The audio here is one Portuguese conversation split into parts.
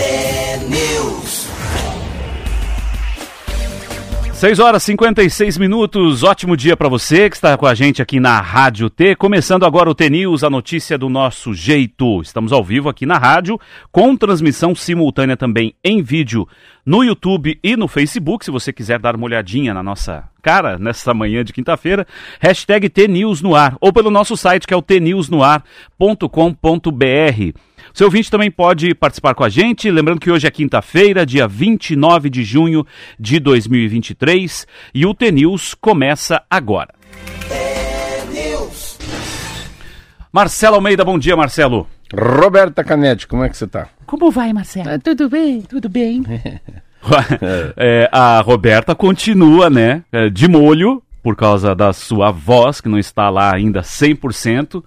T-News. 6 horas e 56 minutos, ótimo dia para você que está com a gente aqui na Rádio T. Começando agora o T News, a notícia do nosso jeito. Estamos ao vivo aqui na rádio, com transmissão simultânea também em vídeo no YouTube e no Facebook. Se você quiser dar uma olhadinha na nossa cara nessa manhã de quinta-feira, hashtag T News no ar, ou pelo nosso site que é o tnewsnoar.com.br. Seu ouvinte também pode participar com a gente, lembrando que hoje é quinta-feira, dia 29 de junho de 2023, e o T-News começa agora. Marcelo Almeida, bom dia, Marcelo. Roberta Canete, como é que você tá? Como vai, Marcelo? tudo bem, tudo bem. É, a Roberta continua, né, é, de molho, por causa da sua voz, que não está lá ainda 100%.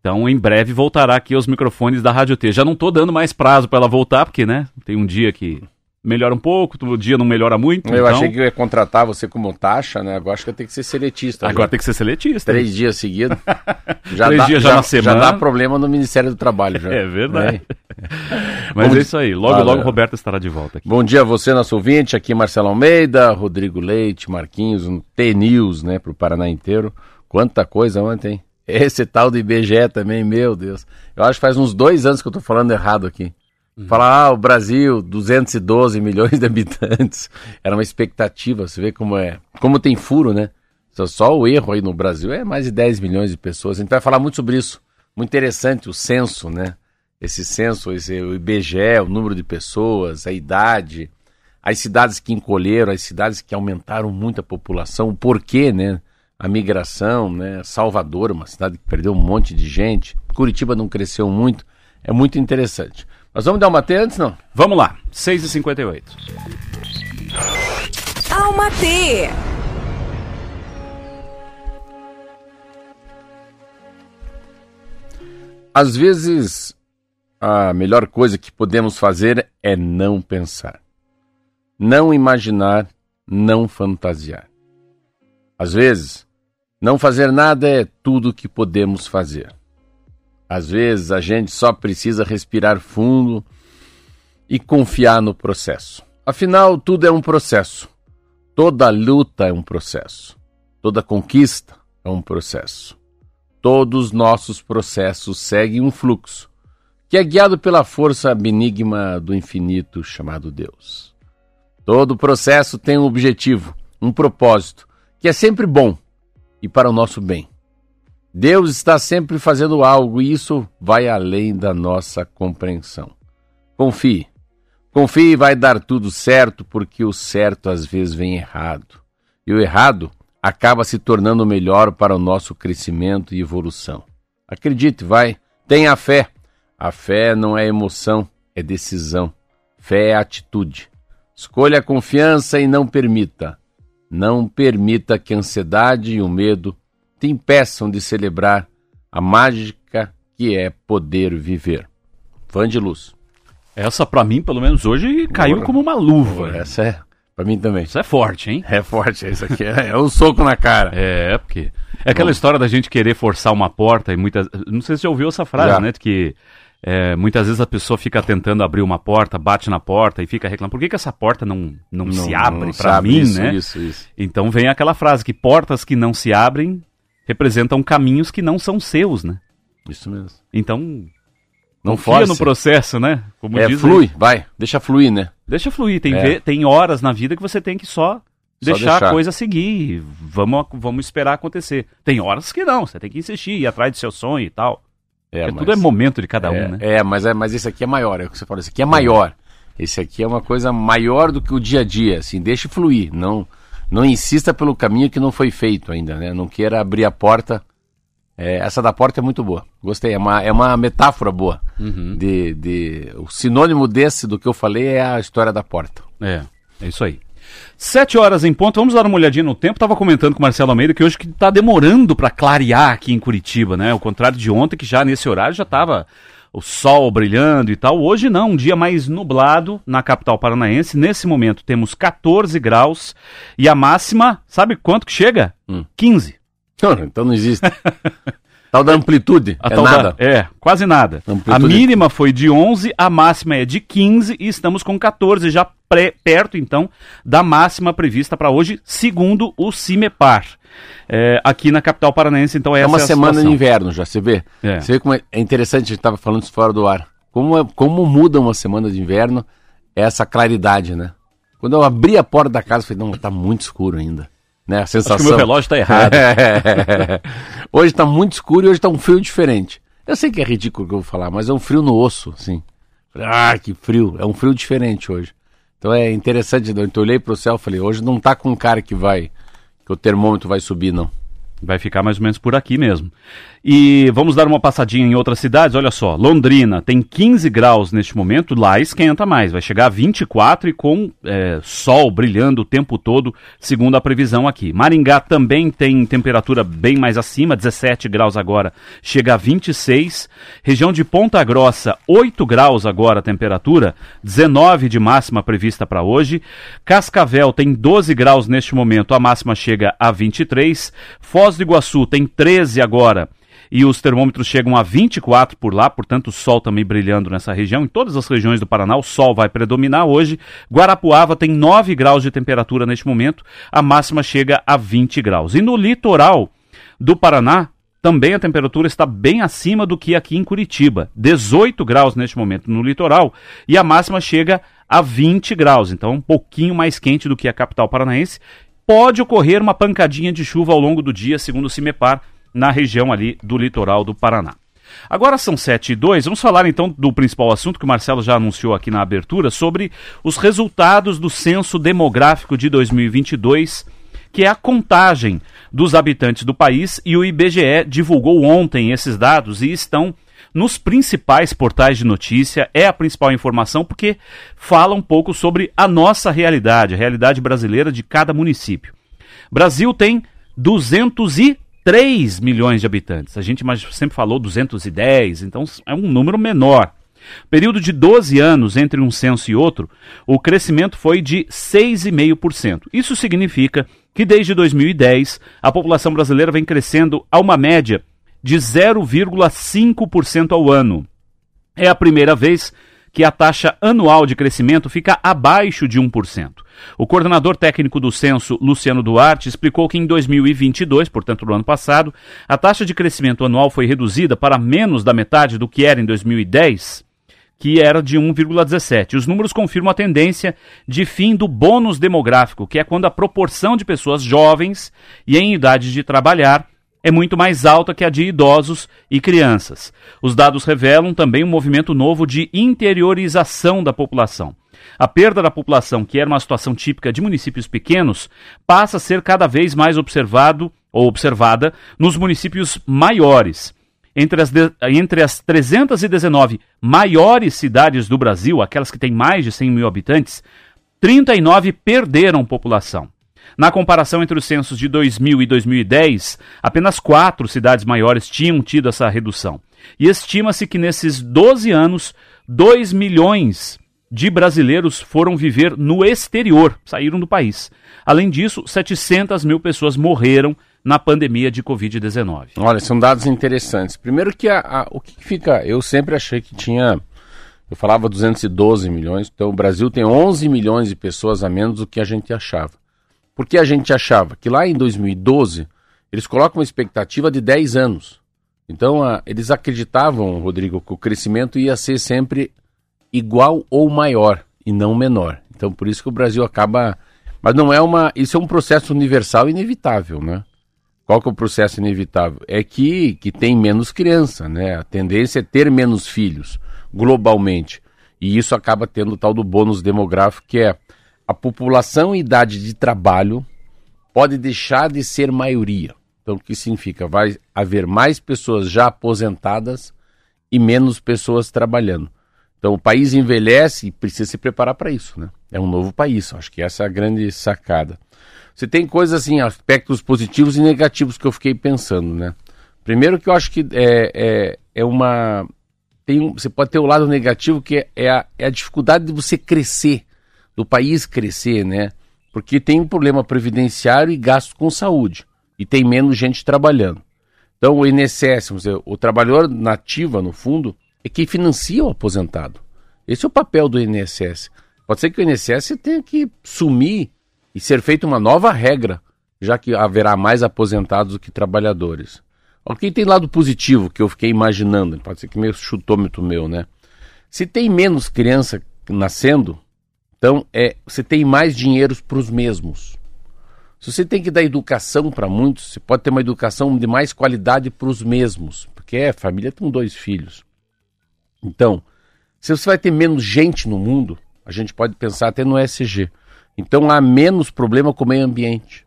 Então, em breve voltará aqui aos microfones da Rádio T. Já não tô dando mais prazo para ela voltar, porque, né, tem um dia que melhora um pouco, outro dia não melhora muito. Eu então, achei que eu ia contratar você como taxa, né? Agora acho que eu tenho que ser seletista. Agora tem que ser seletista. Três dias seguidos. Já Três dá, dias já na semana. Já dá problema no Ministério do Trabalho. Já. É verdade. Né? Mas Bom é isso aí. Logo, Fala. logo, Roberta estará de volta aqui. Bom dia a você, nosso ouvinte. Aqui Marcelo Almeida, Rodrigo Leite, Marquinhos, um T-News, né? Pro Paraná inteiro. Quanta coisa ontem. hein? Esse tal do IBGE também, meu Deus. Eu acho que faz uns dois anos que eu tô falando errado aqui. Falar, ah, o Brasil, 212 milhões de habitantes. Era uma expectativa, você vê como é. Como tem furo, né? Só, só o erro aí no Brasil é mais de 10 milhões de pessoas. A gente vai falar muito sobre isso. Muito interessante o censo, né? Esse censo, esse, o IBGE, o número de pessoas, a idade, as cidades que encolheram, as cidades que aumentaram muito a população, o porquê, né? A migração, né? Salvador, uma cidade que perdeu um monte de gente. Curitiba não cresceu muito. É muito interessante. Mas vamos dar uma T antes, não? Vamos lá, 6h58. Alma T. Às vezes, a melhor coisa que podemos fazer é não pensar. Não imaginar, não fantasiar. Às vezes, não fazer nada é tudo que podemos fazer. Às vezes, a gente só precisa respirar fundo e confiar no processo. Afinal, tudo é um processo. Toda luta é um processo. Toda conquista é um processo. Todos os nossos processos seguem um fluxo, que é guiado pela força benigna do infinito chamado Deus. Todo processo tem um objetivo, um propósito, que é sempre bom e para o nosso bem. Deus está sempre fazendo algo e isso vai além da nossa compreensão. Confie. Confie e vai dar tudo certo, porque o certo às vezes vem errado. E o errado acaba se tornando melhor para o nosso crescimento e evolução. Acredite, vai. Tenha fé. A fé não é emoção, é decisão. Fé é atitude. Escolha a confiança e não permita. Não permita que a ansiedade e o medo te impeçam de celebrar a mágica que é poder viver. Fã de luz. Essa, pra mim, pelo menos hoje, caiu Porra. como uma luva. Essa é, pra mim também. Isso é forte, hein? É forte, isso aqui é, é um soco na cara. É, porque. É aquela história da gente querer forçar uma porta e muitas. Não sei se você já ouviu essa frase, Já. né? De que é, muitas vezes a pessoa fica tentando abrir uma porta, bate na porta e fica reclamando. Por que, que essa porta não, não, se abre não pra sabe mim, isso, né? Isso, isso. Então vem aquela frase que portas que não se abrem representam caminhos que não são seus, né? Isso mesmo. Então, Não confia force. no processo, né? Como É, dizem. flui, vai, deixa fluir, né? Deixa fluir. Tem, É. ve- tem horas na vida que você tem que só, deixar, deixar. a coisa seguir. Vamos, vamos esperar acontecer. Tem horas que não. Você tem que insistir, ir atrás do seu sonho e tal. É, mas- tudo é momento de cada é, um, né? É, mas, é, mas esse aqui é maior, é o que você falou, esse aqui é maior. Esse aqui é uma coisa maior do que o dia a dia, assim, deixe fluir, não não insista pelo caminho que não foi feito ainda, né? Não queira abrir a porta. É, essa da porta é muito boa, gostei, é uma, é uma metáfora boa. Uhum. De, de, o sinônimo desse do que eu falei é a história da porta. É, é isso aí. Sete horas em ponto, vamos dar uma olhadinha no tempo. Tava comentando com o Marcelo Almeida que hoje que tá demorando para clarear aqui em Curitiba, né? Ao contrário de ontem, que já nesse horário já tava o sol brilhando e tal. Hoje não, um dia mais nublado na capital paranaense. Nesse momento temos 14 graus e a máxima, sabe quanto que chega? Hum. 15. Não, então não existe. Tal da amplitude. A é tal da- nada. é, quase nada. Amplitude. A mínima foi de 11, a máxima é de 15 e estamos com 14, já pré- perto então da máxima prevista para hoje, segundo o CIMEPAR. É, aqui na capital paranaense, então É essa uma é semana de inverno já, você vê? É. Você vê como é, é interessante, a gente estava falando isso fora do ar. Como, é- como muda uma semana de inverno essa claridade, né? Quando eu abri a porta da casa, eu falei, não, tá muito escuro ainda. Né? A Acho que sensação. o meu relógio está errado. É. hoje tá muito escuro e hoje tá um frio diferente. Eu sei que é ridículo o que eu vou falar, mas é um frio no osso, assim. Falei, Ah, que frio. É um frio diferente hoje. Então é interessante, né? eu olhei pro céu e falei, hoje não tá com um cara que vai, que o termômetro vai subir, não. Vai ficar mais ou menos por aqui mesmo. E vamos dar uma passadinha em outras cidades. Olha só, Londrina tem 15 graus neste momento, lá esquenta mais, vai chegar a 24 e com é, sol brilhando o tempo todo, segundo a previsão aqui. Maringá também tem temperatura bem mais acima, 17 graus agora, chega a 26. Região de Ponta Grossa, 8 graus agora a temperatura, 19 de máxima prevista para hoje. Cascavel tem 12 graus neste momento, a máxima chega a 23. Foz do Iguaçu tem 13 agora e os termômetros chegam a 24 por lá, portanto o sol também brilhando nessa região. Em todas as regiões do Paraná o sol vai predominar hoje. Guarapuava tem 9 graus de temperatura neste momento, a máxima chega a 20 graus. E no litoral do Paraná também a temperatura está bem acima do que aqui em Curitiba, 18 graus neste momento no litoral e a máxima chega a 20 graus, então um pouquinho mais quente do que a capital paranaense. Pode ocorrer uma pancadinha de chuva ao longo do dia, segundo o CIMEPAR, na região ali do litoral do Paraná. Agora são 7 e 2, vamos falar então do principal assunto que o Marcelo já anunciou aqui na abertura, sobre os resultados do Censo Demográfico de 2022, que é a contagem dos habitantes do país, e o IBGE divulgou ontem esses dados e estão nos principais portais de notícia, é a principal informação porque fala um pouco sobre a nossa realidade, a realidade brasileira de cada município. Brasil tem 203 milhões de habitantes. A gente sempre falou 210, então é um número menor. Período de 12 anos entre um censo e outro, o crescimento foi de 6,5%. Isso significa que desde 2010 a população brasileira vem crescendo a uma média de 0,5% ao ano. É a primeira vez que a taxa anual de crescimento fica abaixo de 1%. O coordenador técnico do censo, Luciano Duarte, explicou que em 2022, portanto no ano passado, a taxa de crescimento anual foi reduzida para menos da metade do que era em 2010, que era de 1,17. Os números confirmam a tendência de fim do bônus demográfico, que é quando a proporção de pessoas jovens e em idade de trabalhar é muito mais alta que a de idosos e crianças. Os dados revelam também um movimento novo de interiorização da população. A perda da população, que era uma situação típica de municípios pequenos, passa a ser cada vez mais observado ou observada nos municípios maiores. Entre as, de, entre as 319 maiores cidades do Brasil, aquelas que têm mais de 100 mil habitantes, 39 perderam população. Na comparação entre os censos de 2000 e 2010, apenas quatro cidades maiores tinham tido essa redução. E estima-se que nesses 12 anos, 2 milhões de brasileiros foram viver no exterior, saíram do país. Além disso, 700 mil pessoas morreram na pandemia de Covid-19. Olha, são dados interessantes. Primeiro que a, a, o que fica, eu sempre achei que tinha, eu falava 212 milhões, então o Brasil tem 11 milhões de pessoas a menos do que a gente achava. Porque a gente achava que lá em 2012 eles colocam uma expectativa de 10 anos. Então a, eles acreditavam, Rodrigo, que o crescimento ia ser sempre igual ou maior e não menor. Então por isso que o Brasil acaba, mas não é uma, isso é um processo universal inevitável, né? Qual que é o processo inevitável? É que, que tem menos criança, né? A tendência é ter menos filhos, globalmente. E isso acaba tendo o tal do bônus demográfico, que é a população em idade de trabalho pode deixar de ser maioria. Então, o que significa? Vai haver mais pessoas já aposentadas e menos pessoas trabalhando. Então, o país envelhece e precisa se preparar para isso, né? É um novo país. Acho que essa é a grande sacada. Você tem coisas assim, aspectos positivos e negativos que eu fiquei pensando, né? Primeiro que eu acho que é, é, é uma. Tem um, você pode ter o lado negativo que é, é, a, é a dificuldade de você crescer, do país crescer, né? Porque tem um problema previdenciário e gasto com saúde. E tem menos gente trabalhando. Então, o INSS, dizer, o trabalhador nativa, no fundo, é quem financia o aposentado. Esse é o papel do INSS. Pode ser que o INSS tenha que sumir e ser feita uma nova regra, já que haverá mais aposentados do que trabalhadores. O que tem lado positivo que eu fiquei imaginando, pode ser que meio chutômetro meu, né? Se tem menos criança nascendo, então é, você tem mais dinheiro para os mesmos. Se você tem que dar educação para muitos, você pode ter uma educação de mais qualidade para os mesmos, porque é família com dois filhos. Então, se você vai ter menos gente no mundo, a gente pode pensar até no SG. Então há menos problema com o meio ambiente.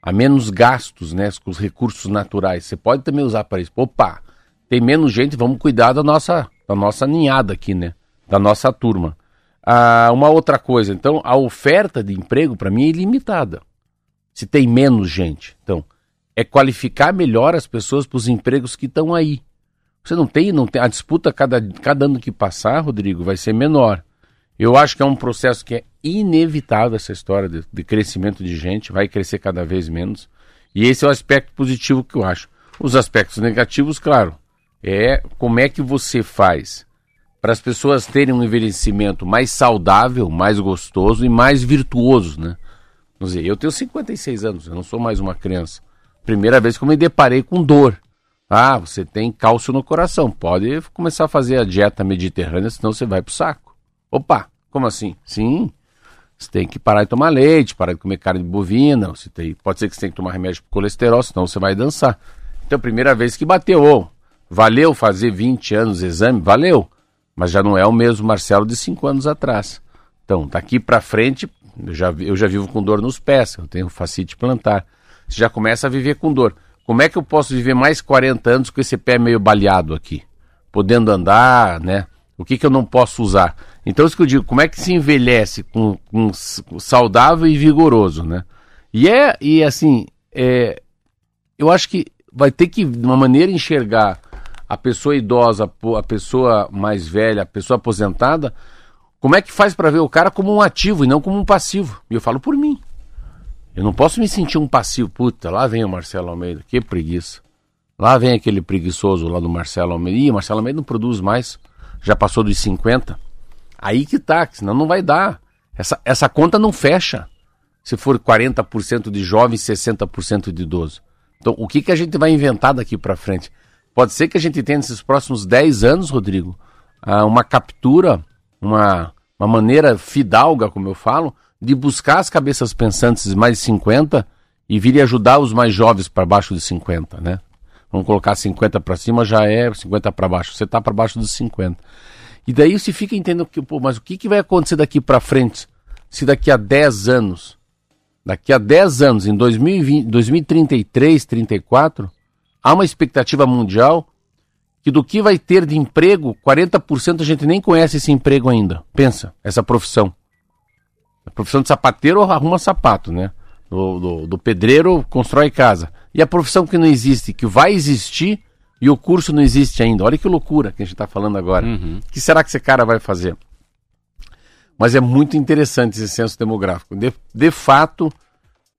Há menos gastos né, com os recursos naturais. Você pode também usar para isso. Opa, tem menos gente, vamos cuidar da nossa, da nossa ninhada aqui, né? Da nossa turma. Ah, uma outra coisa, então, a oferta de emprego para mim é ilimitada. Se tem menos gente. Então, é qualificar melhor as pessoas para os empregos que estão aí. Você não tem, não tem. A disputa cada, cada ano que passar, Rodrigo, vai ser menor. Eu acho que é um processo que é inevitável essa história de, de, crescimento de gente, vai crescer cada vez menos. E esse é o aspecto positivo que eu acho. Os aspectos negativos, claro, é como é que você faz para as pessoas terem um envelhecimento mais saudável, mais gostoso e mais virtuoso, né? Vamos dizer, eu tenho 56 anos, eu não sou mais uma criança. Primeira vez que eu me deparei com dor. Ah, você tem cálcio no coração, pode começar a fazer a dieta mediterrânea, senão você vai pro saco. Opa, como assim? Sim, você tem que parar de tomar leite, parar de comer carne bovina, você tem, pode ser que você tenha que tomar remédio para colesterol, senão você vai dançar. Então, primeira vez que bateu, oh, valeu fazer 20 anos exame? Valeu, mas já não é o mesmo Marcelo de 5 anos atrás. Então, daqui para frente, eu já, eu já vivo com dor nos pés, eu tenho facite plantar. Você já começa a viver com dor. Como é que eu posso viver mais 40 anos com esse pé meio baleado aqui? Podendo andar, né? O que, que eu não posso usar? Então, isso que eu digo, como é que se envelhece com, com saudável e vigoroso, né? E é, e assim, é, eu acho que vai ter que, de uma maneira, enxergar a pessoa idosa, a pessoa mais velha, a pessoa aposentada, como é que faz para ver o cara como um ativo e não como um passivo? E eu falo por mim. Eu não posso me sentir um passivo. Puta, lá vem o Marcelo Almeida, que preguiça. Lá vem aquele preguiçoso lá do Marcelo Almeida. Ih, Marcelo Almeida não produz mais. Já passou dos 50. Aí que tá, senão não vai dar. Essa, essa conta não fecha. Se for 40% de jovens e 60% de idoso. Então, o que, que a gente vai inventar daqui para frente? Pode ser que a gente tenha nesses próximos 10 anos, Rodrigo, ah, uma captura, uma, uma maneira fidalga, como eu falo, de buscar as cabeças pensantes mais de 50 e vir ajudar os mais jovens para baixo de 50, né? Vamos colocar 50 para cima, já é 50 para baixo. Você está para baixo dos 50. E daí você fica entendendo que, pô, mas o que, que vai acontecer daqui para frente? Se daqui a 10 anos, daqui a 10 anos, em 2020, 2033, 34, há uma expectativa mundial que do que vai ter de emprego, 40% a gente nem conhece esse emprego ainda. Pensa, essa profissão. A profissão de sapateiro arruma sapato, né? Do, do, do, pedreiro constrói casa. E a profissão que não existe, que vai existir e o curso não existe ainda. Olha que loucura que a gente está falando agora. Uhum. O que será que esse cara vai fazer? Mas é muito interessante esse censo demográfico. De, de fato,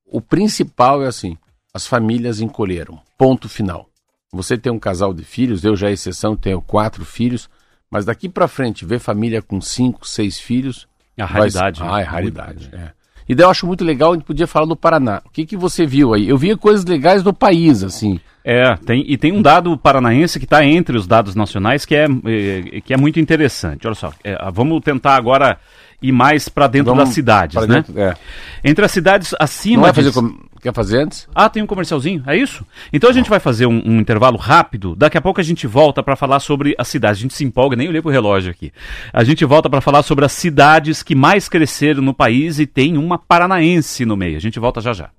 o principal é assim: as famílias encolheram. Ponto final. Você tem um casal de filhos, eu já é exceção, tenho quatro filhos, mas daqui para frente, ver família com cinco, seis filhos, é a raridade. Vai... Ah, é raridade. É. E daí eu acho muito legal, a gente podia falar do Paraná. O que, que você viu aí? Eu via coisas legais do país, assim. É, tem, e tem um dado paranaense que está entre os dados nacionais que é, é, que é muito interessante. Olha só, é, vamos tentar agora ir mais para dentro vamos das cidades, né? Dentro, é. Entre as cidades acima. Não vai fazer de... com... Quer fazer antes? Ah, tem um comercialzinho, é isso? Então a gente vai fazer um, um intervalo rápido. Daqui a pouco a gente volta para falar sobre as cidades. A gente se empolga, nem olhei pro relógio aqui. A gente volta para falar sobre as cidades que mais cresceram no país e tem uma paranaense no meio. A gente volta já já.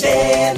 É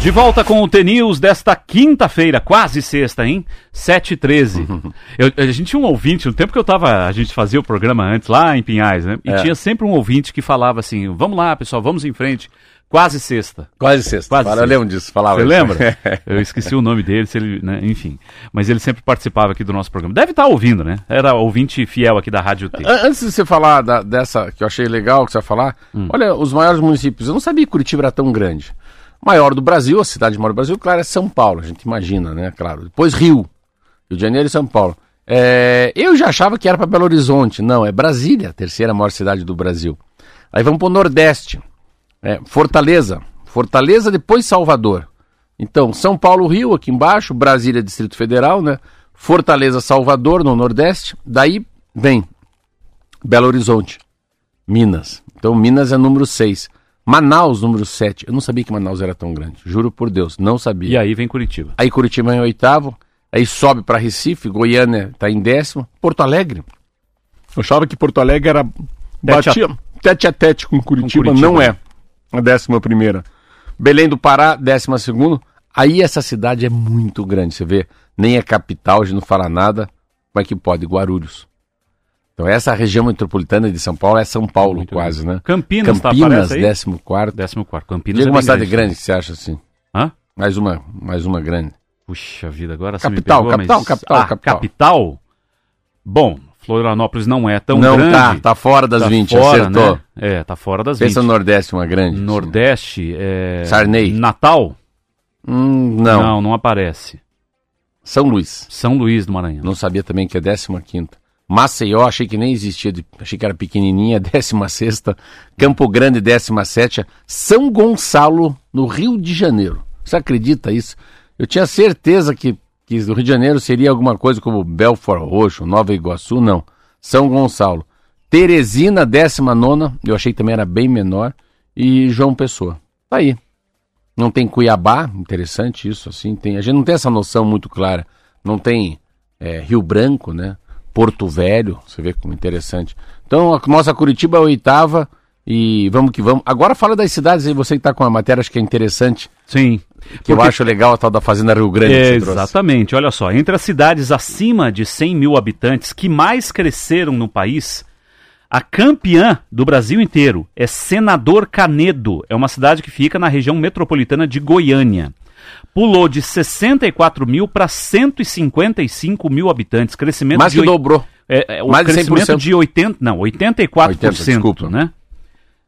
De volta com o T-News desta quinta-feira, quase sexta, hein? 7h13. Eu, a gente tinha um ouvinte, no tempo que eu tava, a gente fazia o programa antes, lá em Pinhais, né? E é. tinha sempre um ouvinte que falava assim, vamos lá, pessoal, vamos em frente. Quase sexta. Quase sexta. Quase Fala, eu sexta. lembro disso, falava Você isso. lembra? Eu esqueci o nome dele, se ele, né, enfim. Mas ele sempre participava aqui do nosso programa. Deve estar ouvindo, né? Era ouvinte fiel aqui da Rádio T. An- Antes de você falar da- dessa, que eu achei legal que você vai falar, Hum. olha, os maiores municípios, eu não sabia que Curitiba era tão grande. Maior do Brasil, a cidade maior do Brasil, claro, é São Paulo, a gente imagina, né, claro. Depois Rio, Rio de Janeiro e São Paulo. É, eu já achava que era para Belo Horizonte, não, é Brasília, a terceira maior cidade do Brasil. Aí vamos para o Nordeste, É, Fortaleza, Fortaleza, depois Salvador. Então, São Paulo, Rio, aqui embaixo, Brasília, Distrito Federal, né? Fortaleza, Salvador, no Nordeste. Daí vem Belo Horizonte, Minas. Então, Minas é número 6. Manaus, número 7. Eu não sabia que Manaus era tão grande. Juro por Deus, não sabia. E aí vem Curitiba. Aí Curitiba em oitavo. Aí sobe para Recife, Goiânia está em décimo. Porto Alegre. Eu achava que Porto Alegre era. Tete a- Batia tete a tete com Curitiba. Curitiba. Não é a décima primeira. Belém do Pará, décima segunda. Aí essa cidade é muito grande. Você vê, nem é capital, a gente não fala nada. Como é que pode? Guarulhos. Então essa região metropolitana de São Paulo é São Paulo Muito quase, né? Campinas, tá, Campinas, décimo quarto. Décimo quarto. Campinas Diga é uma cidade grande que você acha assim. Hã? Mais uma, mais uma grande. Puxa vida, agora Capital, pegou, capital, mas... capital, ah, capital. capital? Bom, Florianópolis não é tão não grande. tá, tá fora das Tá 20, fora, acertou. né? É, tá fora das Pensa 20. no Nordeste, uma grande. Nordeste, é... Sarney. Natal? Hum, não. não, não aparece. São Luís. São Luís do Maranhão. Não sabia também que é 15 Maceió, achei que nem existia, achei que era pequenininha, 16 Campo Grande, 17 São Gonçalo, no Rio de Janeiro. Você acredita isso? Eu tinha certeza que, que o Rio de Janeiro seria alguma coisa como Belfort Roxo, Nova Iguaçu, não. São Gonçalo. Teresina, 19 eu achei que também era bem menor. E João Pessoa. Tá aí. Não tem Cuiabá, interessante isso, assim. Tem, a gente não tem essa noção muito clara. Não tem é, Rio Branco, né? Porto Velho, você vê como interessante. Então, a nossa Curitiba é a oitava e vamos que vamos. Agora fala das cidades aí, você que está com a matéria, acho que é interessante, Sim. que eu Porque- acho legal a tal da Fazenda Rio Grande. É, exatamente, olha só. Entre as cidades acima de 100 mil habitantes que mais cresceram no país, a campeã do Brasil inteiro é Senador Canedo. É uma cidade que fica na região metropolitana de Goiânia. Pulou de 64 mil para 155 mil habitantes. Crescimento Mais que dobrou. É, é, o Mais de crescimento 100%. de 80, não, 84%, 80, desculpa. né?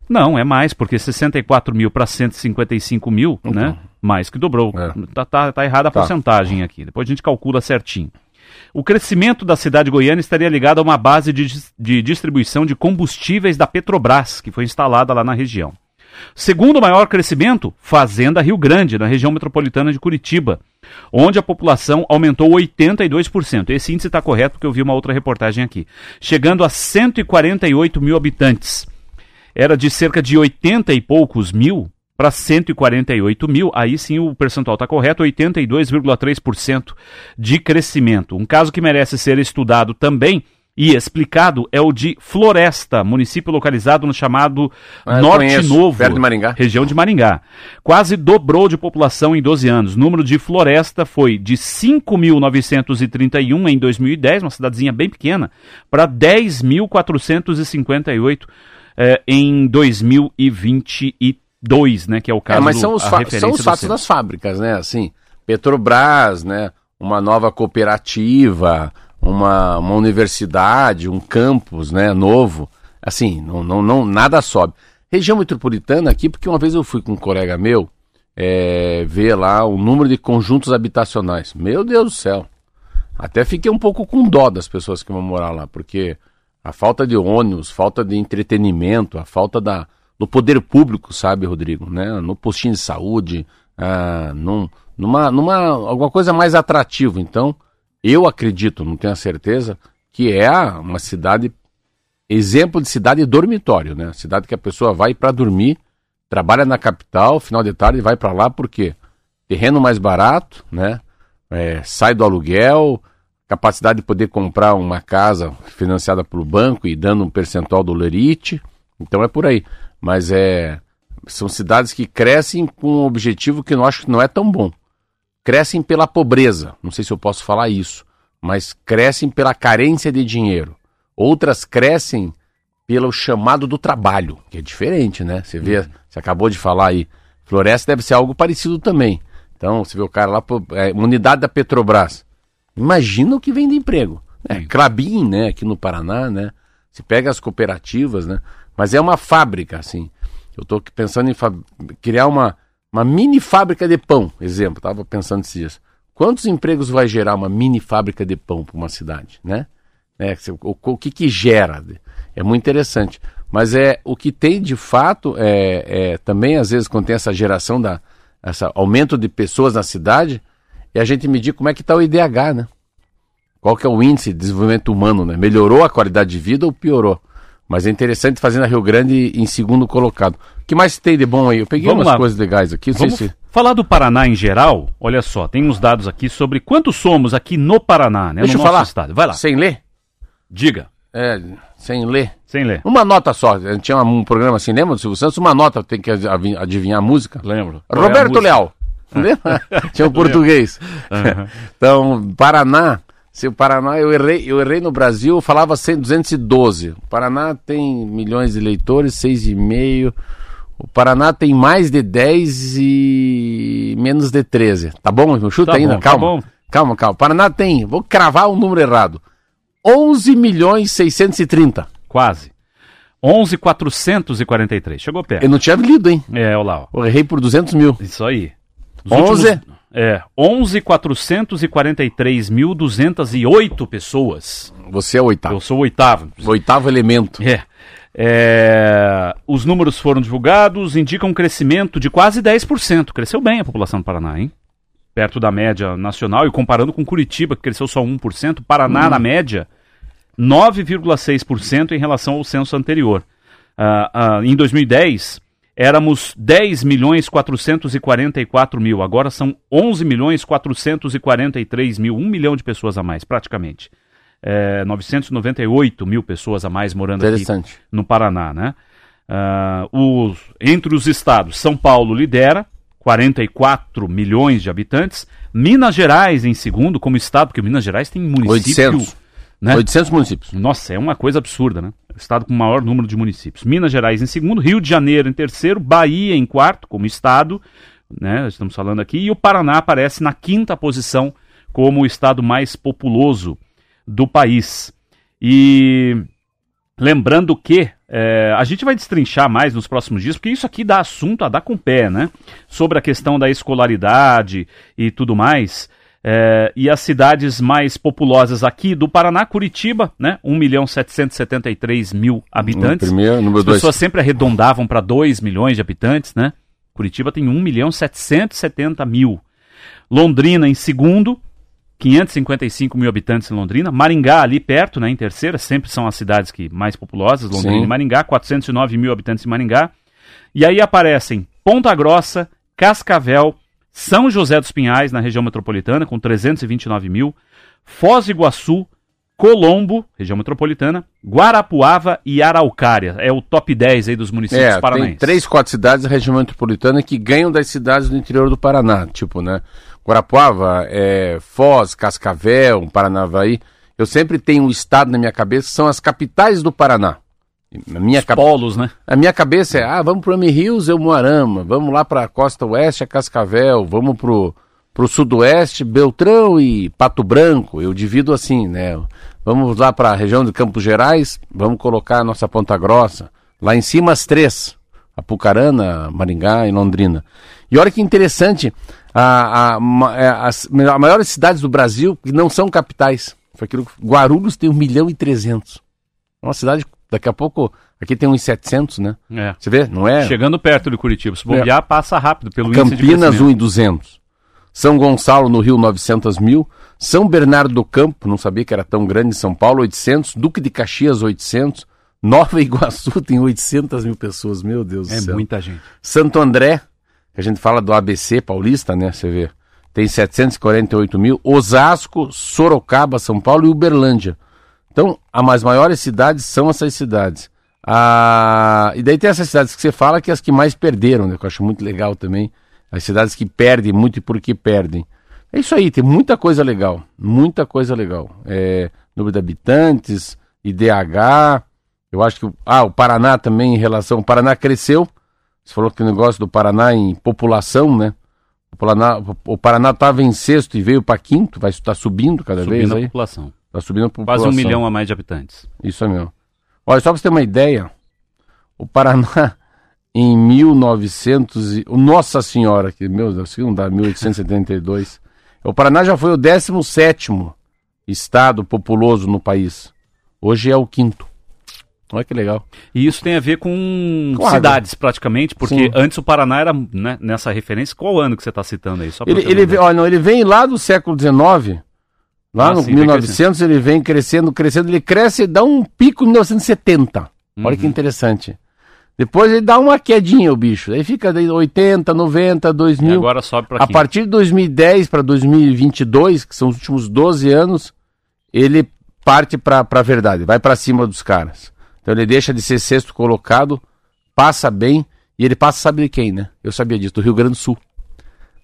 Não, é mais, porque 64 mil para 155 mil, né? Mais que dobrou. É. Tá, tá, tá errada a Tá. porcentagem aqui. Depois a gente calcula certinho. O crescimento da cidade goiana estaria ligado a uma base de, de distribuição de combustíveis da Petrobras, que foi instalada lá na região. Segundo maior crescimento, Fazenda Rio Grande, na região metropolitana de Curitiba, onde a população aumentou 82%. Esse índice está correto porque eu vi uma outra reportagem aqui. Chegando a 148 mil habitantes. Era de cerca de 80 e poucos mil para 148 mil. Aí sim o percentual está correto, 82,3% de crescimento. Um caso que merece ser estudado também e explicado é o de Floresta, município localizado no chamado Ah, Norte conheço, Novo, perto de Maringá. região de Maringá. Quase dobrou de população em 12 anos. O número de Floresta foi de 5.931 em 2010, uma cidadezinha bem pequena, para 10.458 eh, em 2022, né, que é o caso É, mas são os, fa- são os fatos das fábricas, né? Assim, Petrobras, né? Uma nova cooperativa, uma, uma universidade, um campus, né? Novo. Assim, não, não, não, nada sobe. Região metropolitana aqui, porque uma vez eu fui com um colega meu é, ver lá o número de conjuntos habitacionais. Meu Deus do céu. Até fiquei um pouco com dó das pessoas que vão morar lá, porque a falta de ônibus, falta de entretenimento, a falta da, do poder público, sabe, Rodrigo? Né? No postinho de saúde, ah, num, numa, numa alguma coisa mais atrativa. Então, eu acredito, não tenho a certeza, que é uma cidade, exemplo de cidade dormitório, né? Cidade que a pessoa vai para dormir, trabalha na capital, final de tarde vai para lá porque terreno mais barato, né? É, sai do aluguel, capacidade de poder comprar uma casa financiada pelo banco e dando um percentual do lerite. Então é por aí. Mas é são cidades que crescem com um objetivo que eu acho que não é tão bom. Crescem pela pobreza, não sei se eu posso falar isso, mas crescem pela carência de dinheiro. Outras crescem pelo chamado do trabalho, que é diferente, né? Você vê, você acabou de falar aí, floresta deve ser algo parecido também. Então, você vê o cara lá, é, unidade da Petrobras. Imagina o que vem de emprego. É, Clabin, né, aqui no Paraná, né? Se pega as cooperativas, né? Mas é uma fábrica, assim. Eu estou pensando em criar uma, uma mini fábrica de pão, exemplo. Estava pensando esses dias. Quantos empregos vai gerar uma mini fábrica de pão para uma cidade, né? É, o, o, que que gera? É muito interessante. Mas é o que tem de fato é, é também às vezes quando tem essa geração da esse aumento de pessoas na cidade, é a gente medir como é que está o IDH, né? Qual que é o índice de desenvolvimento humano, né? Melhorou a qualidade de vida ou piorou? Mas é interessante fazendo a Rio Grande em segundo colocado. O que mais tem de bom aí? Eu peguei Vamos umas lá. coisas legais aqui. Vamos se... falar do Paraná em geral. Olha só, tem uns dados aqui sobre quantos somos aqui no Paraná, né? Deixa no eu falar. Estado. Vai lá. Sem ler? Diga. É, sem ler. Sem ler. Uma nota só. A gente tinha um programa assim, lembra do Silvio Santos? Uma nota tem que adivinhar a música. Lembro. Roberto é Leal. Tinha o português. Uhum. Então, Paraná, se o Paraná, eu errei, eu errei no Brasil, eu falava 100, 212. O Paraná tem milhões de eleitores, 6,5. O Paraná tem mais de 10 e menos de 13. Tá bom? Meu chuta tá ainda? Bom, calma. Tá bom. Calma, calma. O Paraná tem, vou cravar o um número errado. 11 milhões 630. Quase. 11,443. Chegou perto. Eu não tinha lido, hein? É, olha lá. Ó. Eu errei por 200 mil. Isso aí. 11? Últimos, é, 11.443.208 pessoas. Você é o oitavo. Eu sou o oitavo. O oitavo elemento. É. é. Os números foram divulgados, indicam um crescimento de quase 10%. Cresceu bem a população do Paraná, hein? Perto da média nacional e comparando com Curitiba, que cresceu só 1%, Paraná, hum. na média, 9,6% em relação ao censo anterior. Uh, uh, em 2010, éramos 10 milhões 444 mil, agora são 11 milhões 443 mil, um milhão de pessoas a mais, praticamente. É, 998 mil pessoas a mais morando aqui no Paraná, né? Uh, os, entre os estados, São Paulo lidera, 44 milhões de habitantes, Minas Gerais em segundo como estado, porque Minas Gerais tem município... 800. Né? 800 municípios. Nossa, é uma coisa absurda, né? estado com o maior número de municípios. Minas Gerais em segundo, Rio de Janeiro em terceiro, Bahia em quarto, como estado, né? Estamos falando aqui, e o Paraná aparece na quinta posição como o estado mais populoso do país. E lembrando que é, a gente vai destrinchar mais nos próximos dias, porque isso aqui dá assunto a dar com pé, né? Sobre a questão da escolaridade e tudo mais. É, e as cidades mais populosas aqui do Paraná, Curitiba, né? 1 milhão 773 mil habitantes. No primeiro, número as pessoas dois. sempre arredondavam para 2 milhões de habitantes, né? Curitiba tem 1 milhão 770 mil. Londrina em segundo, 555 mil habitantes em Londrina. Maringá ali perto, né? Em terceira, sempre são as cidades que mais populosas, Londrina Sim. e Maringá, 409 mil habitantes em Maringá. E aí aparecem Ponta Grossa, Cascavel, são José dos Pinhais, na região metropolitana, com 329 mil. Foz do Iguaçu, Colombo, região metropolitana, Guarapuava e Araucária. É o top 10 aí dos municípios é, paranaenses. Tem três, quatro cidades da região metropolitana que ganham das cidades do interior do Paraná. Tipo, né? Guarapuava, é, Foz, Cascavel, Paranavaí. Eu sempre tenho um estado na minha cabeça, são as capitais do Paraná. A minha Os polos, né? A minha cabeça é, ah, vamos para o Rios, eu Moarama, vamos lá para a costa oeste, a Cascavel, vamos pro pro sudoeste, Beltrão e Pato Branco. Eu divido assim, né? Vamos lá para a região de Campos Gerais, vamos colocar a nossa Ponta Grossa. Lá em cima as três, Apucarana, Maringá e Londrina. E olha que interessante, a, a, a, é, as, as maiores cidades do Brasil que não são capitais. Foi aquilo, Guarulhos tem 1 milhão e 300. É uma cidade Daqui a pouco, aqui tem uns 700, né? É. Você vê? Não é? Chegando perto de Curitiba. Se bobear, é. passa rápido pelo Campinas, 1 e 200. São Gonçalo, no Rio, 900 mil. São Bernardo do Campo, não sabia que era tão grande São Paulo, 800. Duque de Caxias, 800. Nova Iguaçu tem 800 mil pessoas, meu Deus é do céu. É muita gente. Santo André, que a gente fala do ABC paulista, né? Você vê, tem 748 mil. Osasco, Sorocaba, São Paulo e Uberlândia. Então, as maiores cidades são essas cidades. Ah, e daí tem essas cidades que você fala que é as que mais perderam, né? Que eu acho muito legal também. As cidades que perdem muito e por que perdem. É isso aí, tem muita coisa legal. Muita coisa legal. É, número de habitantes, IDH, Eu acho que ah, o Paraná também em relação. O Paraná cresceu. Você falou que o negócio do Paraná em população, né? O Paraná o Paraná estava em sexto e veio para quinto, vai estar subindo cada Subindo vez a aí. população. Está subindo a população. Quase um milhão a mais de habitantes. Isso é mesmo. Olha, só para você ter uma ideia, o Paraná em 1900 e... Nossa Senhora, que meu Deus, que não dá 1872. o Paraná já foi o 17º estado populoso no país. Hoje é o quinto. Olha que legal. E isso tem a ver com água. cidades, praticamente, porque Sim. antes o Paraná era, né, nessa referência, qual ano que você está citando aí? Só Ele, ele, olha, não, ele vem lá do século XIX, lá Ah, no sim, vem 1900, ele vem crescendo, crescendo, ele cresce e dá um pico em 1970. Olha Uhum. que interessante. Depois ele dá uma quedinha, o bicho. Aí fica daí 80, 90, E 2000. agora sobe para A partir de 2010 para 2022, que são os últimos 12 anos, ele parte para a verdade, vai para cima dos caras. Então ele deixa de ser sexto colocado, passa bem, e ele passa, sabe de quem, né? Eu sabia disso, do Rio Grande do Sul.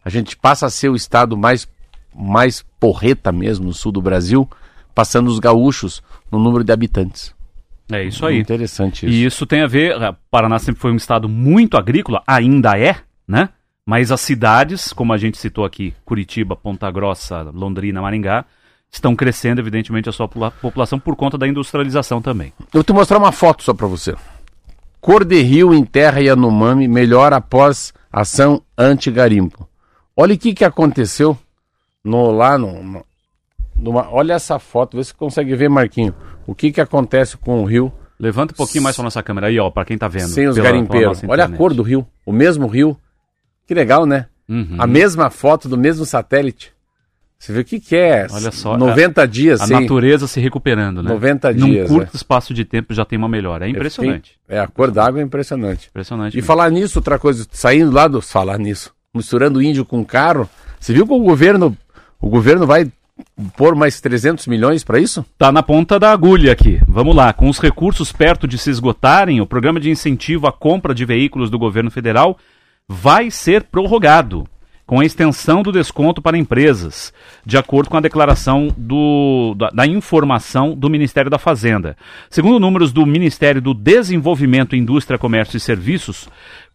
A gente passa a ser o estado mais, mais porreta mesmo no sul do Brasil, passando os gaúchos no número de habitantes. É isso aí. Interessante isso. E isso tem a ver, Paraná sempre foi um estado muito agrícola, ainda é, né? Mas as cidades, como a gente citou aqui, Curitiba, Ponta Grossa, Londrina, Maringá, estão crescendo, evidentemente, a sua popula- população por conta da industrialização também. Eu vou te mostrar uma foto só para você. Cor de rio em terra Yanomami melhora após ação anti-garimpo. Olha o que, que aconteceu no, lá no, no- numa- olha essa foto, vê se você consegue ver, Marquinho. O que, que acontece com o rio Levanta um pouquinho mais para nossa câmera aí, ó, para quem tá vendo. sem os pela- pela garimpeiros. nossa Olha a cor do rio, o mesmo rio. Que legal, né? Uhum. A mesma foto do mesmo satélite. Você vê o que, que é? Olha só, 90 dias A sem. natureza se recuperando, né? 90 Num dias, curto espaço de tempo já tem uma melhora. É impressionante. É, a cor d'água é impressionante. Impressionante. E mesmo. falar nisso, outra coisa, saindo lá do. Falar nisso, misturando índio com carro. Você viu que o governo. O governo vai pôr mais 300 milhões para isso? Tá na ponta da agulha aqui. Vamos lá. Com os recursos perto de se esgotarem, o programa de incentivo à compra de veículos do governo federal vai ser prorrogado, com a extensão do desconto para empresas, de acordo com a declaração do, da, da informação do Ministério da Fazenda. Segundo números do Ministério do Desenvolvimento, Indústria, Comércio e Serviços,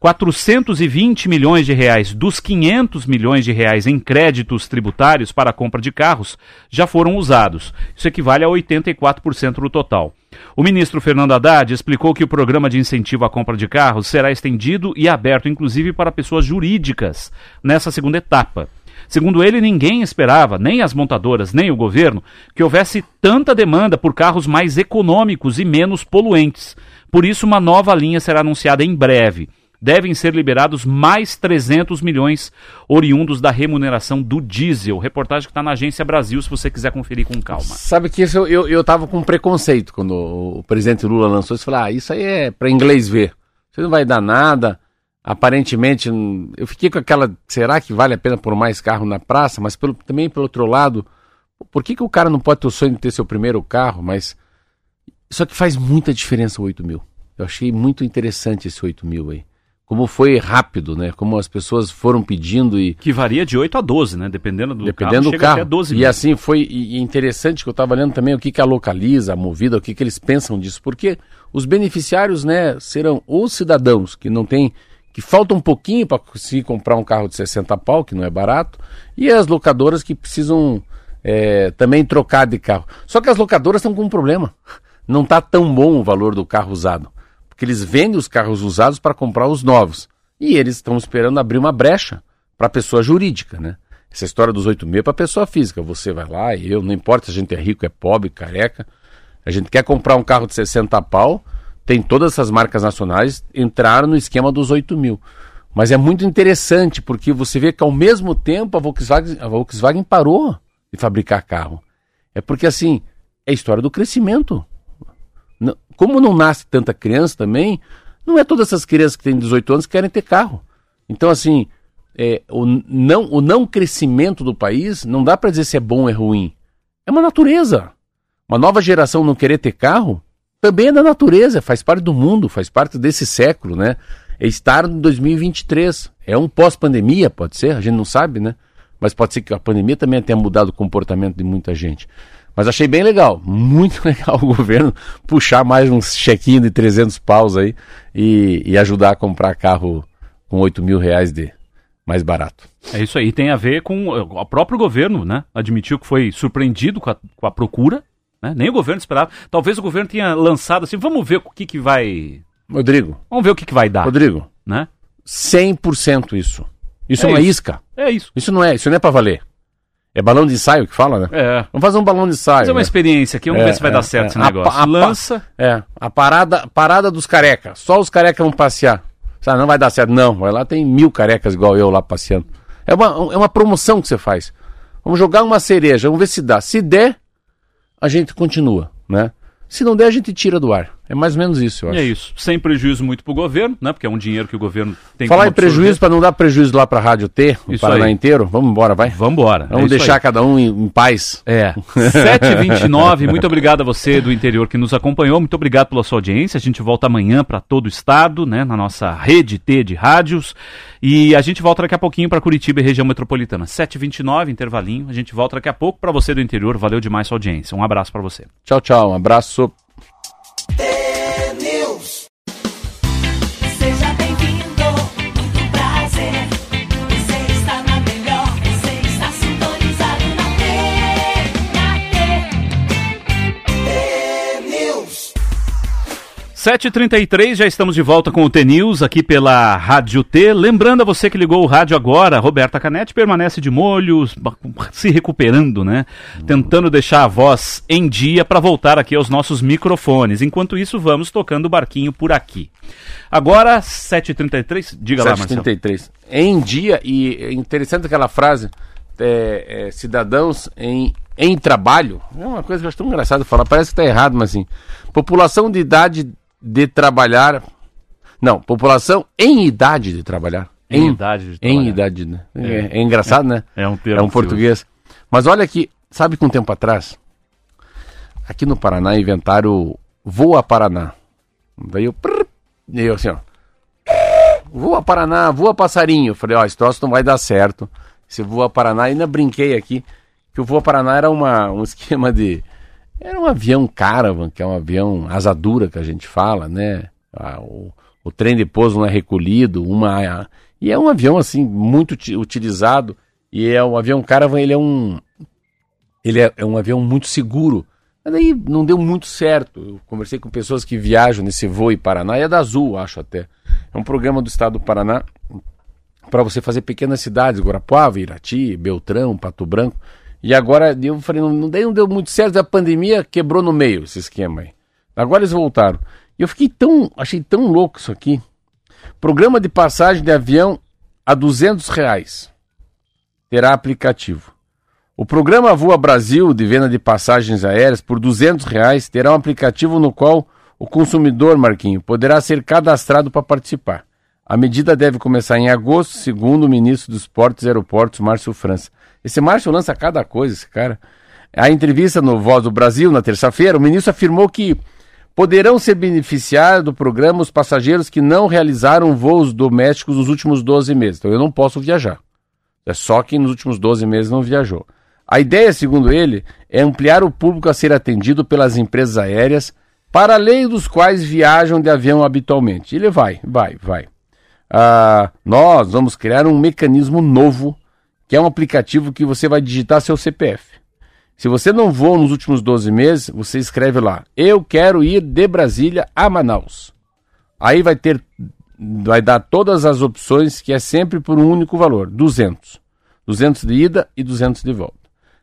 420 milhões de reais dos 500 milhões de reais em créditos tributários para a compra de carros já foram usados. Isso equivale a 84% do total. O ministro Fernando Haddad explicou que o programa de incentivo à compra de carros será estendido e aberto inclusive para pessoas jurídicas nessa segunda etapa. Segundo ele, ninguém esperava, nem as montadoras, nem o governo, que houvesse tanta demanda por carros mais econômicos e menos poluentes. Por isso, uma nova linha será anunciada em breve. Devem ser liberados mais 300 milhões oriundos da remuneração do diesel. Reportagem que está na Agência Brasil, se você quiser conferir com calma. Sabe que isso eu, eu, tava com preconceito quando o, presidente Lula lançou isso. Falei, ah, isso aí é para inglês ver. Isso não vai dar nada. Aparentemente, hum, eu fiquei com aquela. Será que vale a pena pôr mais carro na praça? Mas pelo, também, pelo outro lado, por que, que o cara não pode ter o sonho de ter seu primeiro carro? Mas. Só que faz muita diferença o 8 mil. Eu achei muito interessante esse 8 mil aí. Como foi rápido, né? Como as pessoas foram pedindo e. Que varia de 8 a 12, né? Dependendo do Dependendo carro, do carro. até 12 e mil. assim foi e, e interessante que eu estava lendo também o que, que a localiza, a movida, o que, que eles pensam disso. Porque os beneficiários, né, serão os cidadãos que não têm. que falta um pouquinho para conseguir comprar um carro de 60 pau, que não é barato, e as locadoras que precisam é, também trocar de carro. Só que as locadoras estão com um problema. Não está tão bom o valor do carro usado. Porque eles vendem os carros usados para comprar os novos. E eles estão esperando abrir uma brecha para a pessoa jurídica, né? Essa história dos 8 mil é para pessoa física. Você vai lá, eu, não importa se a gente é rico, é pobre, careca. A gente quer comprar um carro de 60 pau, tem todas essas marcas nacionais, entraram no esquema dos 8 mil. Mas é muito interessante, porque você vê que ao mesmo tempo a Volkswagen, a Volkswagen parou de fabricar carro. É porque assim, é a história do crescimento. Como não nasce tanta criança também, não é todas essas crianças que têm 18 anos que querem ter carro. Então, assim, é, o, não, o não crescimento do país não dá para dizer se é bom ou é ruim. É uma natureza. Uma nova geração não querer ter carro também é da natureza, faz parte do mundo, faz parte desse século, né? É estar em 2023. É um pós-pandemia, pode ser, a gente não sabe, né? Mas pode ser que a pandemia também tenha mudado o comportamento de muita gente. Mas achei bem legal, muito legal o governo puxar mais uns chequinhos de 300 paus aí e, e ajudar a comprar carro com 8 mil reais de mais barato. É isso aí, tem a ver com o próprio governo, né? Admitiu que foi surpreendido com a, com a procura, né? Nem o governo esperava. Talvez o governo tenha lançado assim, vamos ver o que, que vai. Rodrigo. Vamos ver o que, que vai dar. Rodrigo. Né? 100% isso. Isso é, é uma isso. isca. É isso. Isso não é, isso não é para valer. É balão de ensaio que fala, né? É. Vamos fazer um balão de ensaio. Fazer uma né? experiência aqui, vamos É, ver se vai é, dar certo é. esse A negócio. a pa- Lança. É, a parada, parada dos carecas. Só os carecas vão passear. Sabe, não vai dar certo. Não, vai lá, tem mil carecas igual eu lá passeando. É uma, é uma promoção que você faz. Vamos jogar uma cereja, vamos ver se dá. Se der, a gente continua, né? Se não der, a gente tira do ar. É mais ou menos isso, eu E acho. é isso. Sem prejuízo muito pro governo, né? Porque é um dinheiro que o governo tem Falar em prejuízo, para não dar prejuízo lá para a Rádio T, o Isso Paraná aí. inteiro, vamos embora, vai. Vambora. Vamos é deixar cada um em, em paz. É, 7h29, muito obrigado a você do interior que nos acompanhou, muito obrigado pela sua audiência, a gente volta amanhã para todo o estado, né, na nossa rede T de rádios, e a gente volta daqui a pouquinho para Curitiba e região metropolitana, 7h29, intervalinho, a gente volta daqui a pouco para você do interior, valeu demais sua audiência, um abraço para você. Tchau, tchau. Um abraço. 7h33, já estamos de volta com o T-News aqui pela Rádio T. Lembrando a você que ligou o rádio agora, Roberta Canetti permanece de molho, se recuperando, né? Tentando deixar a voz em dia para voltar aqui aos nossos microfones. Enquanto isso, vamos tocando o barquinho por aqui. Agora, 7h33, diga lá, Marcelo. 733. Em dia, e é interessante aquela frase, é, é, cidadãos em, em trabalho, é uma coisa que eu acho tão engraçado falar, parece que está errado, mas assim, população de idade de trabalhar, não, população em idade de trabalhar. Em idade de Em trabalhar. idade, né? É, é engraçado, né? É um termo É um se português. Mas olha aqui, sabe que um tempo atrás, aqui no Paraná inventaram Voa Paraná. Daí eu, eu assim, ó. Voa Paraná, voa passarinho. Eu falei, ó, esse troço não vai dar certo. Esse Voa Paraná, ainda brinquei aqui, que o Voa Paraná era uma, um esquema de. Era um avião caravan, que é um avião asadura que a gente fala, né? Ah, o, o trem de pouso não é recolhido, uma. E é um avião, assim, muito uti- utilizado. E é um avião caravan, ele é um. Ele é, é um avião muito seguro. Mas daí não deu muito certo. Eu conversei com pessoas que viajam nesse voo em Paraná, e é da Azul, acho até. É um programa do estado do Paraná para você fazer pequenas cidades, Guarapuava, Irati, Beltrão, Pato Branco. E agora eu falei, não, não, daí não deu muito certo, a pandemia quebrou no meio esse esquema aí. Agora eles voltaram. E eu fiquei tão, achei tão louco isso aqui. Programa de passagem de avião a 200 reais. Terá aplicativo. O programa Voa Brasil, de venda de passagens aéreas, por 200 reais, terá um aplicativo no qual o consumidor, Marquinho, poderá ser cadastrado para participar. A medida deve começar em agosto, segundo o ministro dos Portos e Aeroportos, Márcio França. Esse Márcio lança cada coisa, esse cara. A entrevista no Voz do Brasil, na terça-feira, o ministro afirmou que poderão ser beneficiados do programa os passageiros que não realizaram voos domésticos nos últimos 12 meses. Então eu não posso viajar. É só quem nos últimos 12 meses não viajou. A ideia, segundo ele, é ampliar o público a ser atendido pelas empresas aéreas, para além dos quais viajam de avião habitualmente. Ele vai, vai, vai. Ah, nós vamos criar um mecanismo novo, que é um aplicativo que você vai digitar seu CPF. Se você não voa nos últimos 12 meses, você escreve lá: Eu quero ir de Brasília a Manaus. Aí vai ter, vai dar todas as opções, que é sempre por um único valor: 200. 200 de ida e 200 de volta.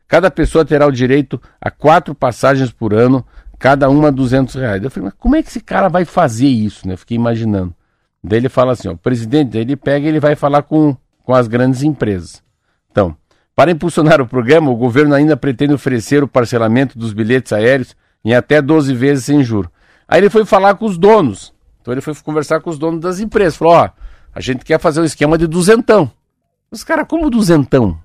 Cada pessoa terá o direito a quatro passagens por ano, cada uma 200 reais. Eu falei, mas como é que esse cara vai fazer isso? Né? Eu fiquei imaginando. Daí ele fala assim, ó, o presidente, ele pega e ele vai falar com, com as grandes empresas. Então, para impulsionar o programa, o governo ainda pretende oferecer o parcelamento dos bilhetes aéreos em até 12 vezes sem juro. Aí ele foi falar com os donos. Então ele foi conversar com os donos das empresas. Falou, ó, a gente quer fazer um esquema de duzentão. Os caras, como duzentão?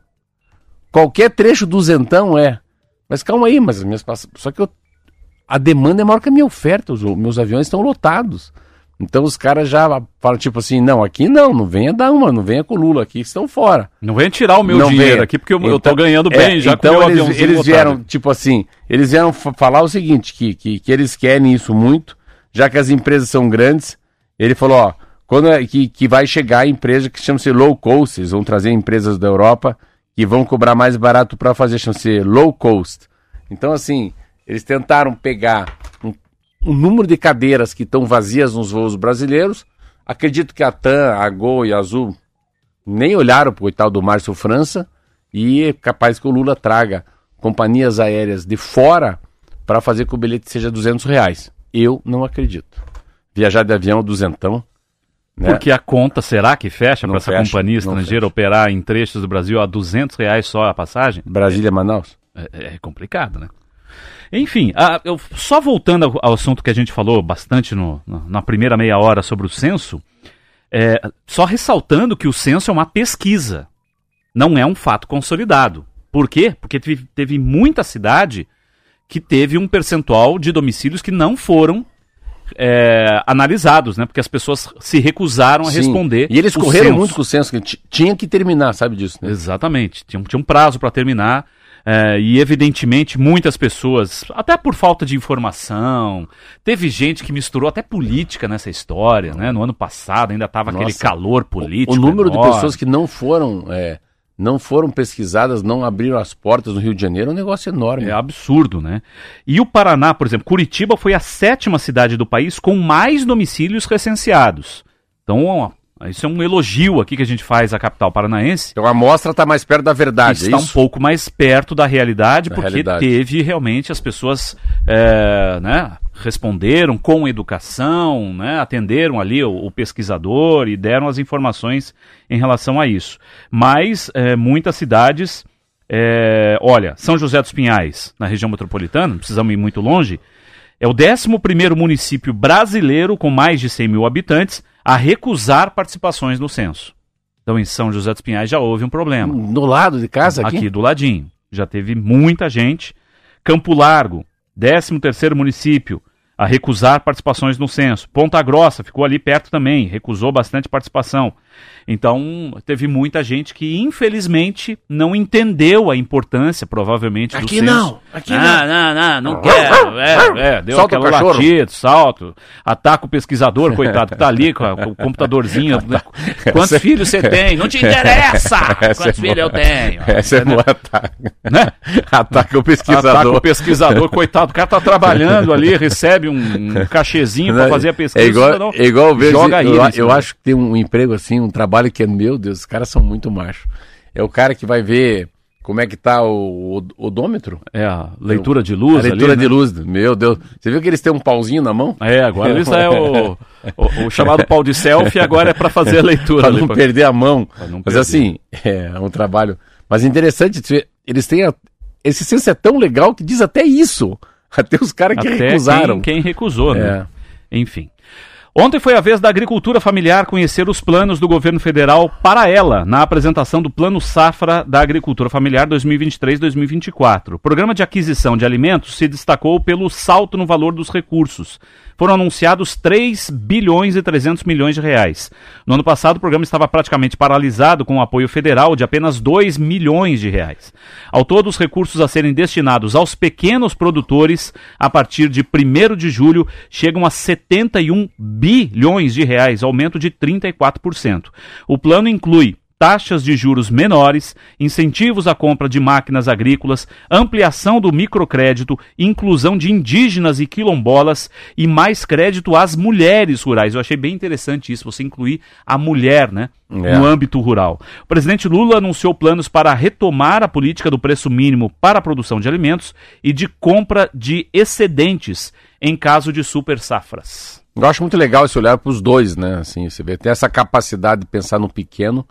Qualquer trecho duzentão é. Mas calma aí, mas as minhas. Só que eu... a demanda é maior que a minha oferta. Os meus aviões estão lotados. Então os caras já falam tipo assim, não, aqui não, não venha dar uma, não venha com o Lula, aqui estão fora. Não venha tirar o meu Não dinheiro venha. aqui, porque eu, eu Então- tô ganhando é, bem já então com o meu eles, eles vieram, tipo assim, eles vieram fa- falar o seguinte, que, que, que eles querem isso muito, já que as empresas são grandes, ele falou, ó, quando é, que, que vai chegar a empresa que chama-se low cost, eles vão trazer empresas da Europa que vão cobrar mais barato para fazer, chama-se low cost. Então, assim, eles tentaram pegar um, um número de cadeiras que estão vazias nos voos brasileiros, acredito que a TAM, a Gol e a Azul nem olharam pro coitado do Márcio França e é capaz que o Lula traga companhias aéreas de fora para fazer que o bilhete seja 200 reais. Eu não acredito. Viajar de avião duzentão, né? Porque a conta, será que fecha para essa fecha, companhia estrangeira operar em trechos do Brasil a 200 reais só a passagem? Brasília, Manaus. É, é complicado, né? Enfim, a- eu- só voltando ao, ao assunto que a gente falou bastante no- na, na primeira meia hora sobre o censo, é, só ressaltando que o censo é uma pesquisa, não é um fato consolidado. Por quê? Porque teve, teve muita cidade que teve um percentual de domicílios que não foram é, analisados, né? Porque as pessoas se recusaram a Sim. responder. E eles correram censo. muito com o censo, que ti- tinha que terminar, sabe disso, né? Exatamente. Tinha, tinha um prazo para terminar. É, e evidentemente muitas pessoas, até por falta de informação, teve gente que misturou até política nessa história, né? No ano passado ainda estava aquele calor político. o número de enorme. pessoas que não foram, é, não foram pesquisadas, não abriram as portas no Rio de Janeiro é um negócio enorme. É absurdo, né? E o Paraná, por exemplo, Curitiba foi a sétima cidade do país com mais domicílios recenseados. Então, isso é um elogio aqui que a gente faz à capital paranaense. Então a amostra está mais perto da verdade, está é um pouco mais perto da realidade, Da porque realidade. teve realmente as pessoas é, né, responderam com educação, né, atenderam ali o, o pesquisador e deram as informações em relação a isso. Mas é, muitas cidades, é, olha, São José dos Pinhais, na região metropolitana, não precisamos ir muito longe, é o 11º município brasileiro com mais de 100 mil habitantes a recusar participações no censo. Então, em São José dos Pinhais já houve um problema Do lado de casa aqui? aqui do ladinho. Já teve muita gente. Campo Largo, 13 terceiro município, a recusar participações no censo. Ponta Grossa ficou ali perto também, recusou bastante participação. Então, teve muita gente que, infelizmente, não entendeu a importância, provavelmente, do Aqui censo. não, aqui não. não. Não, não, não quero. É, é, deu Solta aquela latida, salto, ataca o pesquisador, coitado, que tá ali com, a- com o computadorzinho. Quantos Essa- filhos você tem? Não te interessa! Essa Quantos é filhos eu tenho? Essa é boa ataque. Né? Ataca o Ataca pesquisador. o pesquisador, coitado, o cara tá trabalhando ali, recebe um, um cachezinho pra fazer a pesquisa. É igual, não, é igual ver, joga eu, ele. eu cima. acho que tem um emprego assim, um trabalho que é, meu Deus, os caras são muito machos. É o cara que vai ver como é que tá o, o odômetro. É a leitura de luz. a leitura ali, de né? luz. Meu Deus. Você viu que eles têm um pauzinho na mão? É, agora isso é o, o, o chamado pau de selfie, agora é pra fazer a leitura. Para não pra- perder a mão. Mas perder. assim, é um trabalho. Mas interessante, eles têm. a- esse censo é tão legal que diz até isso. Até os caras que Até recusaram. Quem, quem recusou, né? É. Enfim. Ontem foi a vez da agricultura familiar conhecer os planos do governo federal para ela, na apresentação do Plano Safra da Agricultura Familiar 2023-2024. O programa de aquisição de alimentos se destacou pelo salto no valor dos recursos. Foram anunciados 3 bilhões e 300 milhões de reais. No ano passado, o programa estava praticamente paralisado com o apoio federal de apenas 2 milhões de reais. Ao todo, os recursos a serem destinados aos pequenos produtores a partir de 1 de julho chegam a 71 bilhões de reais, aumento de 34%. O plano inclui taxas de juros menores, incentivos à compra de máquinas agrícolas, ampliação do microcrédito, inclusão de indígenas e quilombolas e mais crédito às mulheres rurais. Eu achei bem interessante isso, você incluir a mulher, né? É. No âmbito rural. O presidente Lula anunciou planos para retomar a política do preço mínimo para a produção de alimentos e de compra de excedentes em caso de super safras. Eu acho muito legal esse olhar para os dois, né? Assim, você vê, ter essa capacidade de pensar no pequeno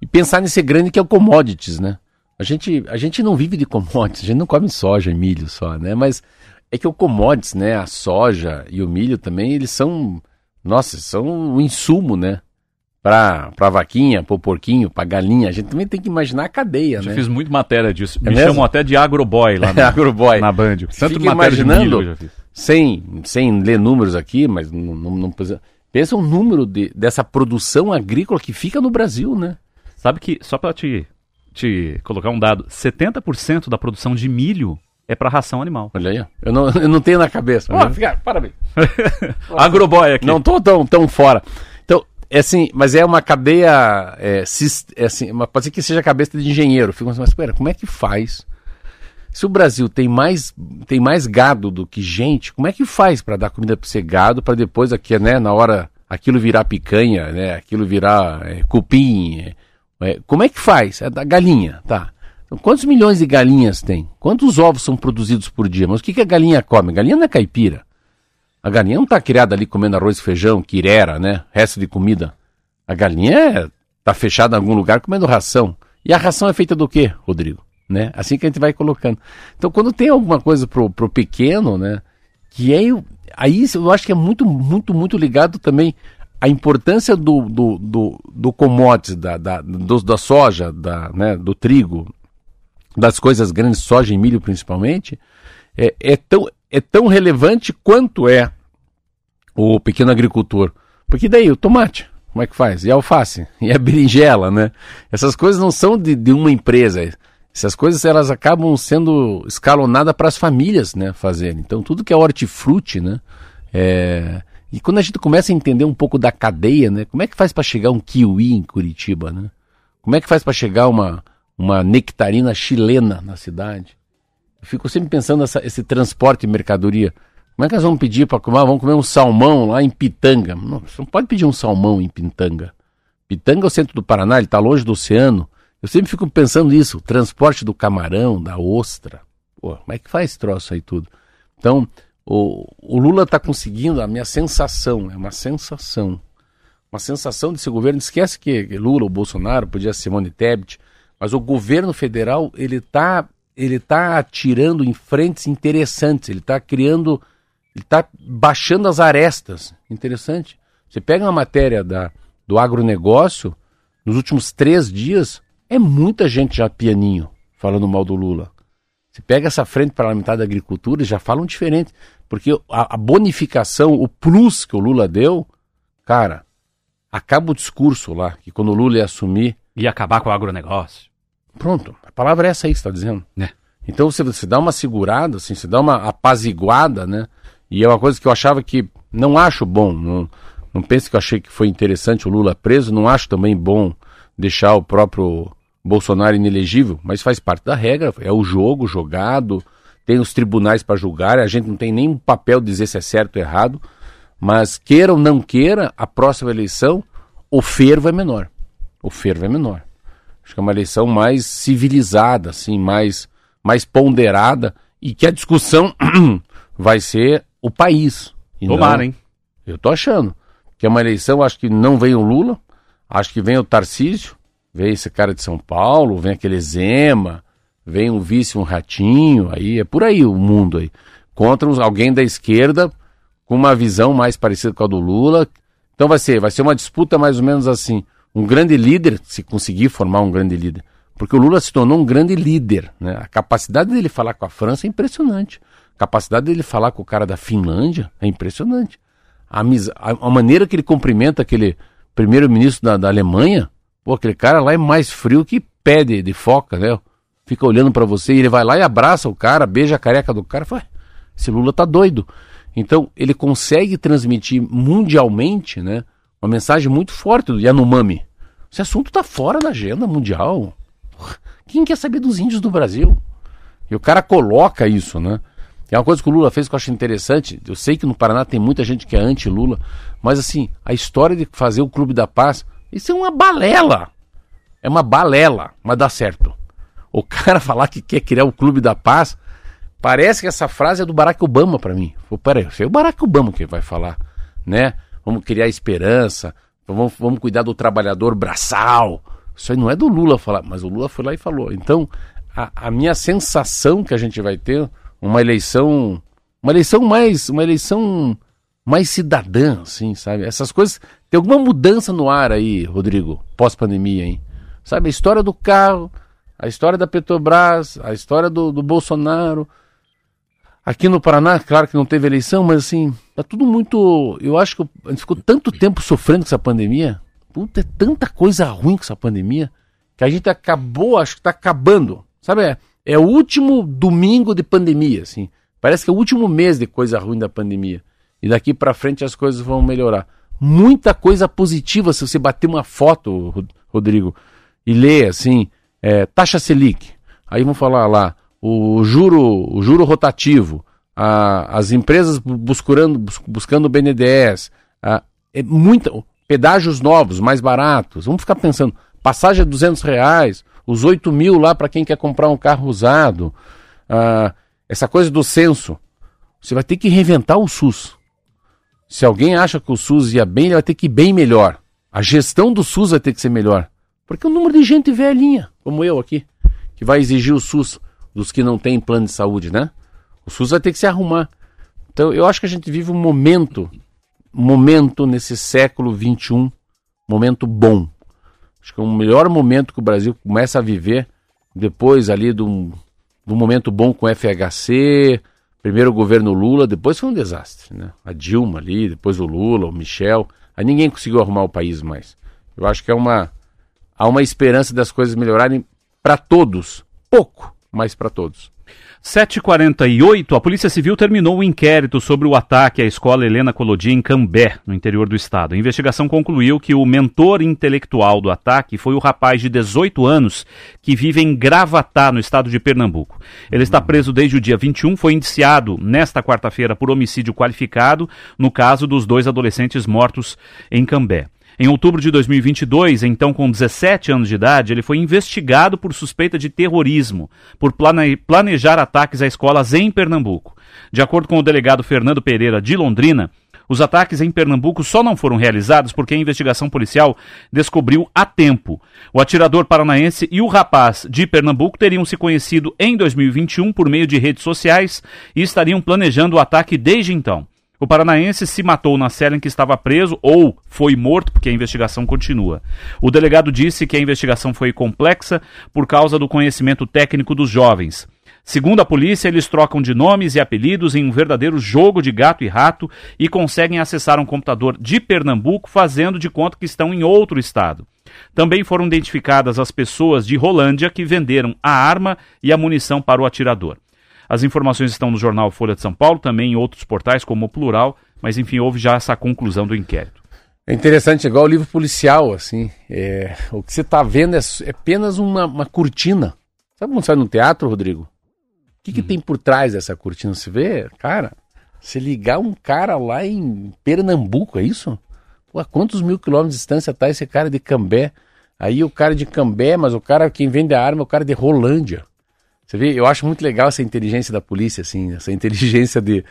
e pensar nesse grande que é o commodities, né? A gente, a gente não vive de commodities, a gente não come soja e milho só, né? Mas é que o commodities, né? A soja e o milho também, eles são, nossa, são um insumo, né? Para a vaquinha, para o porquinho, para a galinha. A gente também tem que imaginar a cadeia, Já né? fiz muito matéria disso. É Me mesmo? chamam até de agroboy lá na, Agroboy. na Band. Tanto Fica matéria imaginando- já sem, sem ler números aqui, mas não, não, não precisa. Pensa o número de, dessa produção agrícola que fica no Brasil, né? Sabe que, só pra te, te colocar um dado, 70% da produção de milho é pra ração animal. Olha aí. Eu não, eu não tenho na cabeça. Uhum. Ó, fica- parabéns. Agroboy aqui. Não tô tão, tão fora. Então, é assim, mas é uma cadeia. É, é assim, uma- pode ser que seja cabeça de engenheiro. Fico assim, mas espera, como é que faz? Se o Brasil tem mais, tem mais gado do que gente, como é que faz para dar comida para esse gado, para depois aqui, né, na hora aquilo virar picanha, né, aquilo virar é, cupim? é, como é que faz? É da galinha, tá? Então, quantos milhões de galinhas tem? Quantos ovos são produzidos por dia? Mas o que, que a galinha come? A galinha não é caipira. A galinha não está criada ali comendo arroz e feijão, quirera, né? Resto de comida. A galinha é, tá fechada em algum lugar comendo ração. E a ração é feita do quê, Rodrigo? Né? Assim que a gente vai colocando. Então, quando tem alguma coisa pro, pro pequeno, né? Que é, aí eu acho que é muito, muito, muito ligado também à importância do, do, do, do commodities, da, da, do- da soja, da, né, do trigo, das coisas grandes, soja e milho principalmente, é, é, tão, é tão relevante quanto é o pequeno agricultor. Porque daí o tomate, como é que faz? E a alface, e a berinjela, né? Essas coisas não são de, de uma empresa. Essas coisas elas acabam sendo escalonadas para as famílias, né, fazerem. Então tudo que é hortifruti, né? é, E quando a gente começa a entender um pouco da cadeia, né? Como é que faz para chegar um kiwi em Curitiba, né? Como é que faz para chegar uma, uma nectarina chilena na cidade? Eu fico sempre pensando nessa, esse transporte de mercadoria. Como é que nós vamos pedir para comer? Vamos comer um salmão lá em Pitanga. Não, você não pode pedir um salmão em Pitanga. Pitanga é o centro do Paraná, ele está longe do oceano. Eu sempre fico pensando nisso, transporte do camarão, da ostra. Pô, como é que faz esse troço aí tudo? Então, o, o Lula está conseguindo, a minha sensação, é uma sensação, uma sensação desse governo. Esquece que Lula, o Bolsonaro, podia ser Simone Tebet, mas o governo federal, ele está ele tá atirando em frentes interessantes, ele está criando, ele está baixando as arestas. Interessante. Você pega uma matéria da, do agronegócio, nos últimos três dias, é muita gente já pianinho falando mal do Lula. Você pega essa frente parlamentar da agricultura, já falam diferente. Porque a, a bonificação, o plus que o Lula deu, cara, acaba o discurso lá, que quando o Lula ia assumir, E acabar com o agronegócio. Pronto, a palavra é essa aí que você está dizendo. É. Então você, você dá uma segurada, assim, você dá uma apaziguada, né? E é uma coisa que eu achava que não acho bom. Não, não pense que eu achei que foi interessante o Lula preso, não acho também bom deixar o próprio Bolsonaro inelegível, mas faz parte da regra, é o jogo jogado, tem os tribunais para julgar, a gente não tem nem um papel dizer se é certo ou errado, mas queira ou não queira, a próxima eleição, o fervo é menor. O fervo é menor. Acho que é uma eleição mais civilizada, assim, mais, mais ponderada e que a discussão vai ser o país. Tomara, hein? Eu tô achando que é uma eleição, acho que não vem o Lula, acho que vem o Tarcísio, vem esse cara de São Paulo, vem aquele Zema, vem um vice, um ratinho, aí é por aí o mundo aí. Contra uns- alguém da esquerda com uma visão mais parecida com a do Lula. Então vai ser, vai ser uma disputa mais ou menos assim. Um grande líder, se conseguir formar um grande líder. Porque o Lula se tornou um grande líder. Né? A capacidade dele falar com a França é impressionante. A capacidade dele falar com o cara da Finlândia é impressionante. A, a maneira que ele cumprimenta aquele primeiro-ministro da, da Alemanha, pô, aquele cara lá é mais frio que pé de, de foca, né? Fica olhando pra você e ele vai lá e abraça o cara, beija a careca do cara fala, "Ué, esse Lula tá doido. Então, ele consegue transmitir mundialmente, né, uma mensagem muito forte do Yanomami. Esse assunto tá fora da agenda mundial. Quem quer saber dos índios do Brasil? E o cara coloca isso, né? É uma coisa que o Lula fez que eu acho interessante. Eu sei que no Paraná tem muita gente que é anti-Lula, mas assim, a história de fazer o Clube da Paz, isso é uma balela. É uma balela, mas dá certo. O cara falar que quer criar o Clube da Paz, parece que essa frase é do Barack Obama para mim. Peraí, é o Barack Obama que vai falar, né? Vamos criar esperança, vamos, vamos cuidar do trabalhador braçal. Isso aí não é do Lula falar, mas o Lula foi lá e falou. Então, a, a minha sensação que a gente vai ter uma eleição, uma eleição mais, uma eleição mais cidadã, assim, sabe? Essas coisas, tem alguma mudança no ar aí, Rodrigo, pós-pandemia, hein? Sabe, a história do carro, a história da Petrobras, a história do, do Bolsonaro. Aqui no Paraná, claro que não teve eleição, mas assim, tá tudo muito. Eu acho que a gente ficou tanto tempo sofrendo com essa pandemia. Puta, é tanta coisa ruim com essa pandemia que a gente acabou, acho que tá acabando. Sabe, é, é o último domingo de pandemia, assim. Parece que é o último mês de coisa ruim da pandemia. E daqui para frente as coisas vão melhorar. Muita coisa positiva se você bater uma foto, Ro- Rodrigo, e ler assim, é, taxa Selic. Aí vão falar lá, o juro, o juro rotativo, a- as empresas bu- buscando, bus- buscando o BNDES, a- é muita, pedágios novos, mais baratos. Vamos ficar pensando, passagem a 200 reais, os 8 mil lá para quem quer comprar um carro usado, ah, essa coisa do censo. Você vai ter que reinventar o SUS. Se alguém acha que o SUS ia bem, ele vai ter que ir bem melhor. A gestão do SUS vai ter que ser melhor. Porque o número de gente velhinha, como eu aqui, que vai exigir o SUS dos que não têm plano de saúde, né? O SUS vai ter que se arrumar. Então, eu acho que a gente vive um momento, um momento nesse século XXI, momento bom. Acho que é o melhor momento que o Brasil começa a viver depois ali do, do momento bom com o FHC, primeiro o governo Lula, depois foi um desastre, né? A Dilma ali, depois o Lula, o Michel, aí ninguém conseguiu arrumar o país mais. Eu acho que é uma há uma esperança das coisas melhorarem para todos, pouco, mas para todos. 7h48, a Polícia Civil terminou o inquérito sobre o ataque à escola Helena Colodi em Cambé, no interior do estado. A investigação concluiu que o mentor intelectual do ataque foi o rapaz de 18 anos que vive em Gravatá, no estado de Pernambuco. Ele está preso desde o dia 21, foi indiciado nesta quarta-feira por homicídio qualificado no caso dos dois adolescentes mortos em Cambé. Em outubro de 2022, então com 17 anos de idade, ele foi investigado por suspeita de terrorismo, por plane- planejar ataques a escolas em Pernambuco. De acordo com o delegado Fernando Pereira de Londrina, os ataques em Pernambuco só não foram realizados porque a investigação policial descobriu a tempo. O atirador paranaense e o rapaz de Pernambuco teriam se conhecido em 2021 por meio de redes sociais e estariam planejando o ataque desde então. O paranaense se matou na cela em que estava preso ou foi morto, porque a investigação continua. O delegado disse que a investigação foi complexa por causa do conhecimento técnico dos jovens. Segundo a polícia, eles trocam de nomes e apelidos em um verdadeiro jogo de gato e rato e conseguem acessar um computador de Pernambuco fazendo de conta que estão em outro estado. Também foram identificadas as pessoas de Rolândia que venderam a arma e a munição para o atirador. As informações estão no jornal Folha de São Paulo, também em outros portais como o Plural, mas enfim, houve já essa conclusão do inquérito. É interessante, igual o livro policial, assim. é, o que você está vendo é, é apenas uma, uma cortina. Sabe quando sai no teatro, Rodrigo? O que, que tem por trás dessa cortina? Você vê, cara, se ligar um cara lá em Pernambuco, é isso? Pô, a quantos mil quilômetros de distância tá esse cara de Cambé? Aí o cara de Cambé, mas o cara quem vende a arma é o cara de Rolândia. Você vê, eu acho muito legal essa inteligência da polícia, assim, essa inteligência de,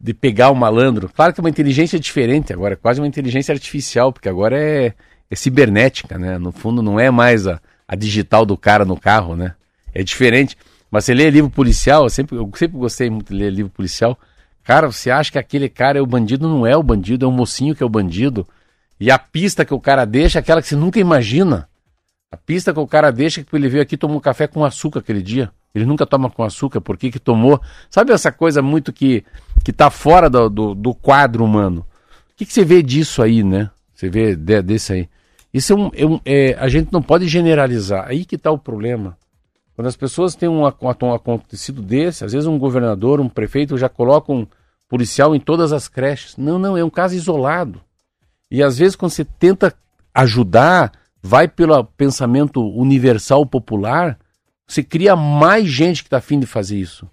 de pegar o malandro. Claro que é uma inteligência diferente agora, é quase uma inteligência artificial, porque agora é, é cibernética, né? No fundo não é mais a, a digital do cara no carro, né? É diferente. Mas você lê livro policial, eu sempre, eu sempre gostei muito de ler livro policial. Cara, você acha que aquele cara é o bandido? Não é o bandido, é o mocinho que é o bandido. E a pista que o cara deixa é aquela que você nunca imagina. A pista que o cara deixa é que ele veio aqui e tomou um café com açúcar aquele dia. Ele nunca toma com açúcar, por que que tomou? Sabe essa coisa muito que, que tá fora do, do, do quadro humano? O que, que você vê disso aí, né? Você vê de, desse aí. Isso é um, é um- é, a gente não pode generalizar. Aí que tá o problema. Quando as pessoas têm um, um acontecido desse, às vezes um governador, um prefeito já coloca um policial em todas as creches. Não, não, é um caso isolado. E às vezes quando você tenta ajudar, vai pelo pensamento universal popular, você cria mais gente que está afim de fazer isso.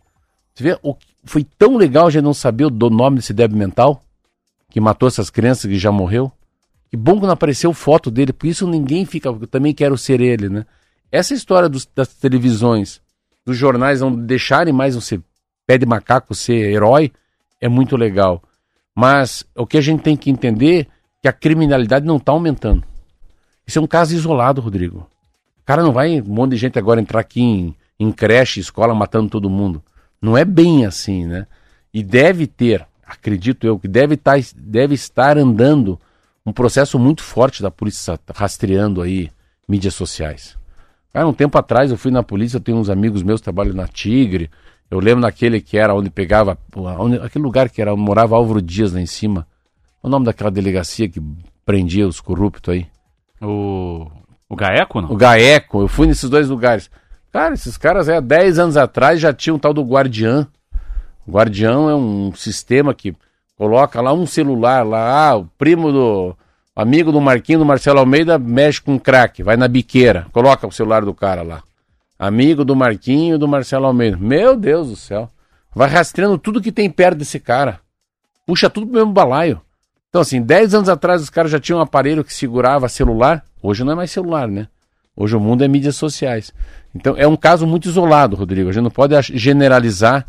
Você vê, o, foi tão legal gente não saber o nome desse débil mental, que matou essas crianças que já morreu. Que bom que não apareceu foto dele, por isso ninguém fica, eu também quero ser ele, né? Essa história dos- das televisões, dos jornais não deixarem mais você pé de macaco ser herói, é muito legal. Mas o que a gente tem que entender é que a criminalidade não está aumentando. Isso é um caso isolado, Rodrigo. Cara não vai um monte de gente agora entrar aqui em, em creche, escola, matando todo mundo. Não é bem assim, né? E deve ter, acredito eu, que deve, tá, deve estar andando um processo muito forte da polícia rastreando aí mídias sociais. Cara, um tempo atrás eu fui na polícia, eu tenho uns amigos meus que trabalham na Tigre, Eu lembro daquele que era onde pegava, onde, aquele lugar que era, morava Álvaro Dias lá em cima. O nome daquela delegacia que prendia os corruptos aí. O, o Gaeco, não? O Gaeco, eu fui nesses dois lugares. Cara, esses caras aí, há 10 anos atrás já tinham um tal do Guardiã. O Guardião é um sistema que coloca lá um celular, lá, ah, o primo do. Amigo do Marquinho, do Marcelo Almeida, mexe com crack, vai na biqueira, coloca o celular do cara lá. Amigo do Marquinho do Marcelo Almeida. Meu Deus do céu. Vai rastreando tudo que tem perto desse cara. Puxa tudo pro mesmo balaio. Então, assim, 10 anos atrás os caras já tinham um aparelho que segurava celular. Hoje não é mais celular, né? Hoje o mundo é mídias sociais. Então, é um caso muito isolado, Rodrigo. A gente não pode generalizar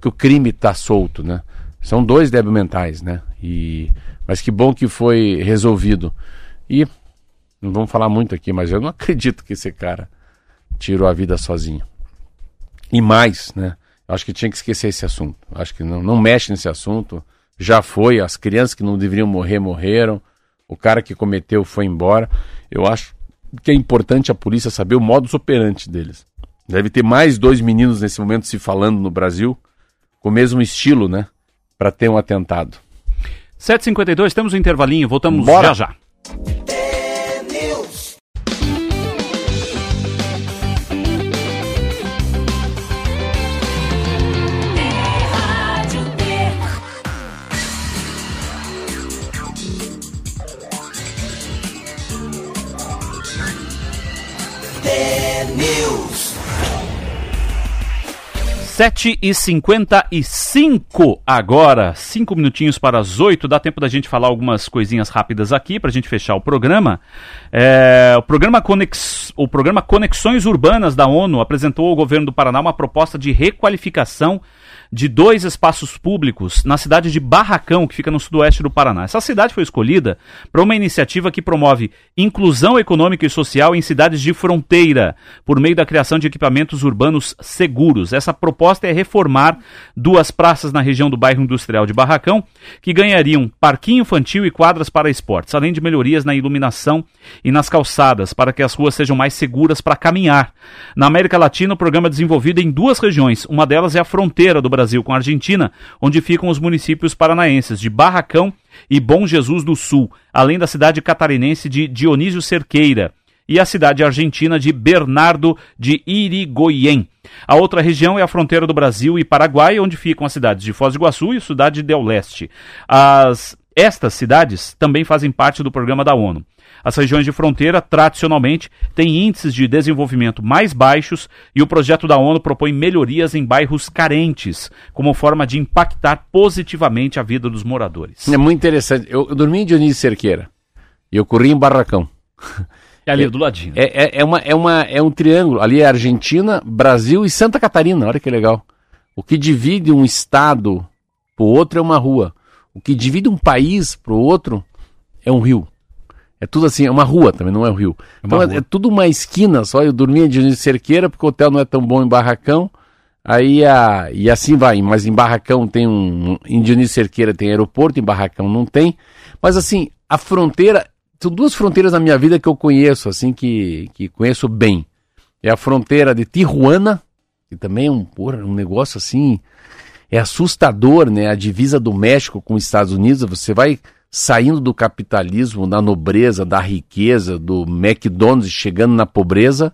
que o crime está solto, né? São dois débeis mentais, né? E... Mas que bom que foi resolvido. E não vamos falar muito aqui, mas eu não acredito que esse cara tirou a vida sozinho. E mais, né? Acho que tinha que esquecer esse assunto. Acho que não, não mexe nesse assunto. Já foi, as crianças que não deveriam morrer, morreram. O cara que cometeu foi embora. Eu acho que é importante a polícia saber o modus operandi deles. Deve ter mais dois meninos nesse momento se falando no Brasil, com o mesmo estilo, né? Para ter um atentado. 7h52, temos um intervalinho, voltamos Bora. já já. 7 e 55 agora, cinco minutinhos para as 8, dá tempo da gente falar algumas coisinhas rápidas aqui para a gente fechar o programa. É, o, programa Conex, o programa Conexões Urbanas da ONU apresentou ao governo do Paraná uma proposta de requalificação de dois espaços públicos na cidade de Barracão, que fica no sudoeste do Paraná. Essa cidade foi escolhida para uma iniciativa que promove inclusão econômica e social em cidades de fronteira, por meio da criação de equipamentos urbanos seguros. Essa proposta é reformar duas praças na região do bairro industrial de Barracão, que ganhariam parquinho infantil e quadras para esportes, além de melhorias na iluminação e nas calçadas, para que as ruas sejam mais seguras para caminhar. Na América Latina, o programa é desenvolvido em duas regiões. Uma delas é a fronteira do Brasil com a Argentina, onde ficam os municípios paranaenses de Barracão e Bom Jesus do Sul, além da cidade catarinense de Dionísio Cerqueira e a cidade argentina de Bernardo de Irigoyen. A outra região é a fronteira do Brasil e Paraguai, onde ficam as cidades de Foz do Iguaçu e Cidade del Leste. As, estas cidades também fazem parte do programa da ONU. As regiões de fronteira, tradicionalmente, têm índices de desenvolvimento mais baixos e o projeto da ONU propõe melhorias em bairros carentes, como forma de impactar positivamente a vida dos moradores. É muito interessante. Eu, eu dormi em Dionísio Cerqueira e eu corri em Barracão. É ali do ladinho. É, é, é, uma, é, uma, é um triângulo. Ali é Argentina, Brasil e Santa Catarina. Olha que legal. O que divide um estado pro outro é uma rua. O que divide um país pro outro é um rio. É tudo assim, é uma rua também, não é um rio. É então é, é tudo uma esquina só. Eu dormia em Dionísio Cerqueira porque o hotel não é tão bom em Barracão. Aí a, e assim vai, mas em Barracão tem um. Em Dionísio Cerqueira tem aeroporto, em Barracão não tem. Mas assim, a fronteira. São duas fronteiras na minha vida que eu conheço, assim, que, que conheço bem. É a fronteira de Tijuana, que também é um, porra, um negócio assim. É assustador, né? A divisa do México com os Estados Unidos. Você vai saindo do capitalismo, da nobreza, da riqueza, do McDonald's, chegando na pobreza.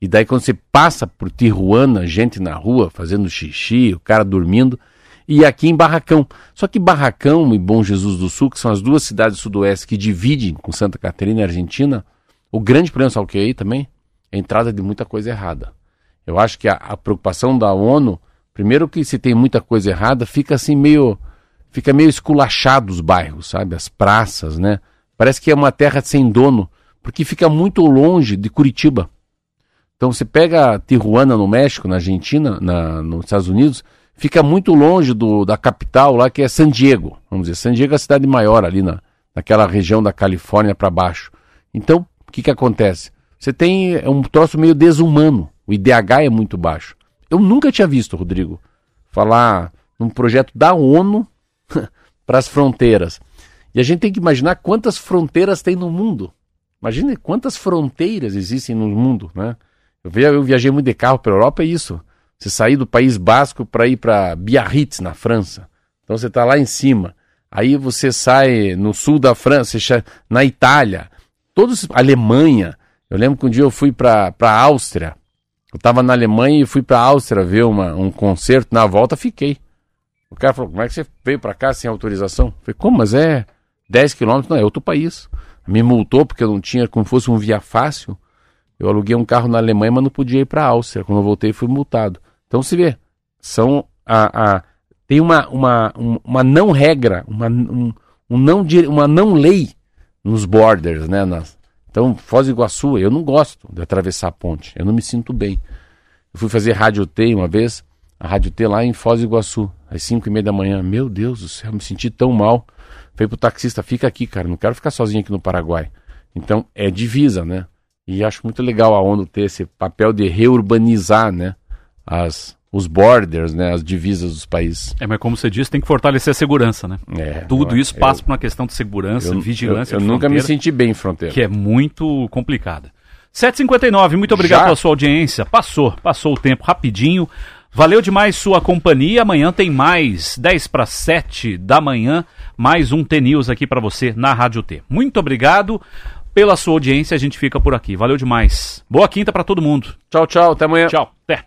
E daí quando você passa por Tijuana, gente na rua fazendo xixi, o cara dormindo, e aqui em Barracão. Só que Barracão e Bom Jesus do Sul, que são as duas cidades do sudoeste que dividem com Santa Catarina e Argentina, o grande problema, sabe o que é aí também? É a entrada de muita coisa errada. Eu acho que a, a preocupação da ONU, primeiro que se tem muita coisa errada, fica assim meio, fica meio esculachado os bairros, sabe? As praças, né? Parece que é uma terra sem dono, porque fica muito longe de Curitiba. Então você pega Tijuana no México, na Argentina, na, nos Estados Unidos, fica muito longe do, da capital lá, que é San Diego. Vamos dizer, San Diego é a cidade maior ali na, naquela região da Califórnia para baixo. Então, o que, que acontece? Você tem é um troço meio desumano. O IDH é muito baixo. Eu nunca tinha visto, Rodrigo, falar num projeto da ONU para as fronteiras. E a gente tem que imaginar quantas fronteiras tem no mundo. Imagine quantas fronteiras existem no mundo, né? Eu, vi- eu viajei muito de carro pela Europa, é isso. Você sair do País Basco para ir para Biarritz, na França. Então você está lá em cima. Aí você sai no sul da França, na Itália, todos Alemanha. Eu lembro que um dia eu fui para a Áustria. Eu estava na Alemanha e fui para a Áustria ver uma, um concerto. Na volta fiquei. O cara falou: Como é que você veio para cá sem autorização? Eu falei: Como? Mas é 10 quilômetros? Não, é outro país. Me multou porque eu não tinha, como fosse um via fácil. Eu aluguei um carro na Alemanha, mas não podia ir para a Áustria. Quando eu voltei, fui multado. Então se vê, são a, a tem uma, uma, uma não regra, uma, um, um não, uma não lei nos borders, né? Nas, então, Foz do Iguaçu, eu não gosto de atravessar a ponte, eu não me sinto bem. Eu fui fazer Rádio T uma vez, a Rádio T lá em Foz do Iguaçu, às 5 e meia da manhã. Meu Deus do céu, me senti tão mal. Falei pro taxista, fica aqui, cara, não quero ficar sozinho aqui no Paraguai. Então, é divisa, né? E acho muito legal a ONU ter esse papel de reurbanizar, né? As, os borders, né, as divisas dos países. É, mas como você disse, tem que fortalecer a segurança, né? É, Tudo isso passa eu, por uma questão de segurança, eu, vigilância. Eu, eu nunca me senti bem em fronteira. Que é muito complicada. 7h59, muito obrigado Já? pela sua audiência. Passou, passou o tempo rapidinho. Valeu demais sua companhia. Amanhã tem mais, 10 para 7 da manhã, mais um T-News aqui para você na Rádio T. Muito obrigado pela sua audiência. A gente fica por aqui. Valeu demais. Boa quinta para todo mundo. Tchau, tchau. Até amanhã. Tchau. Até.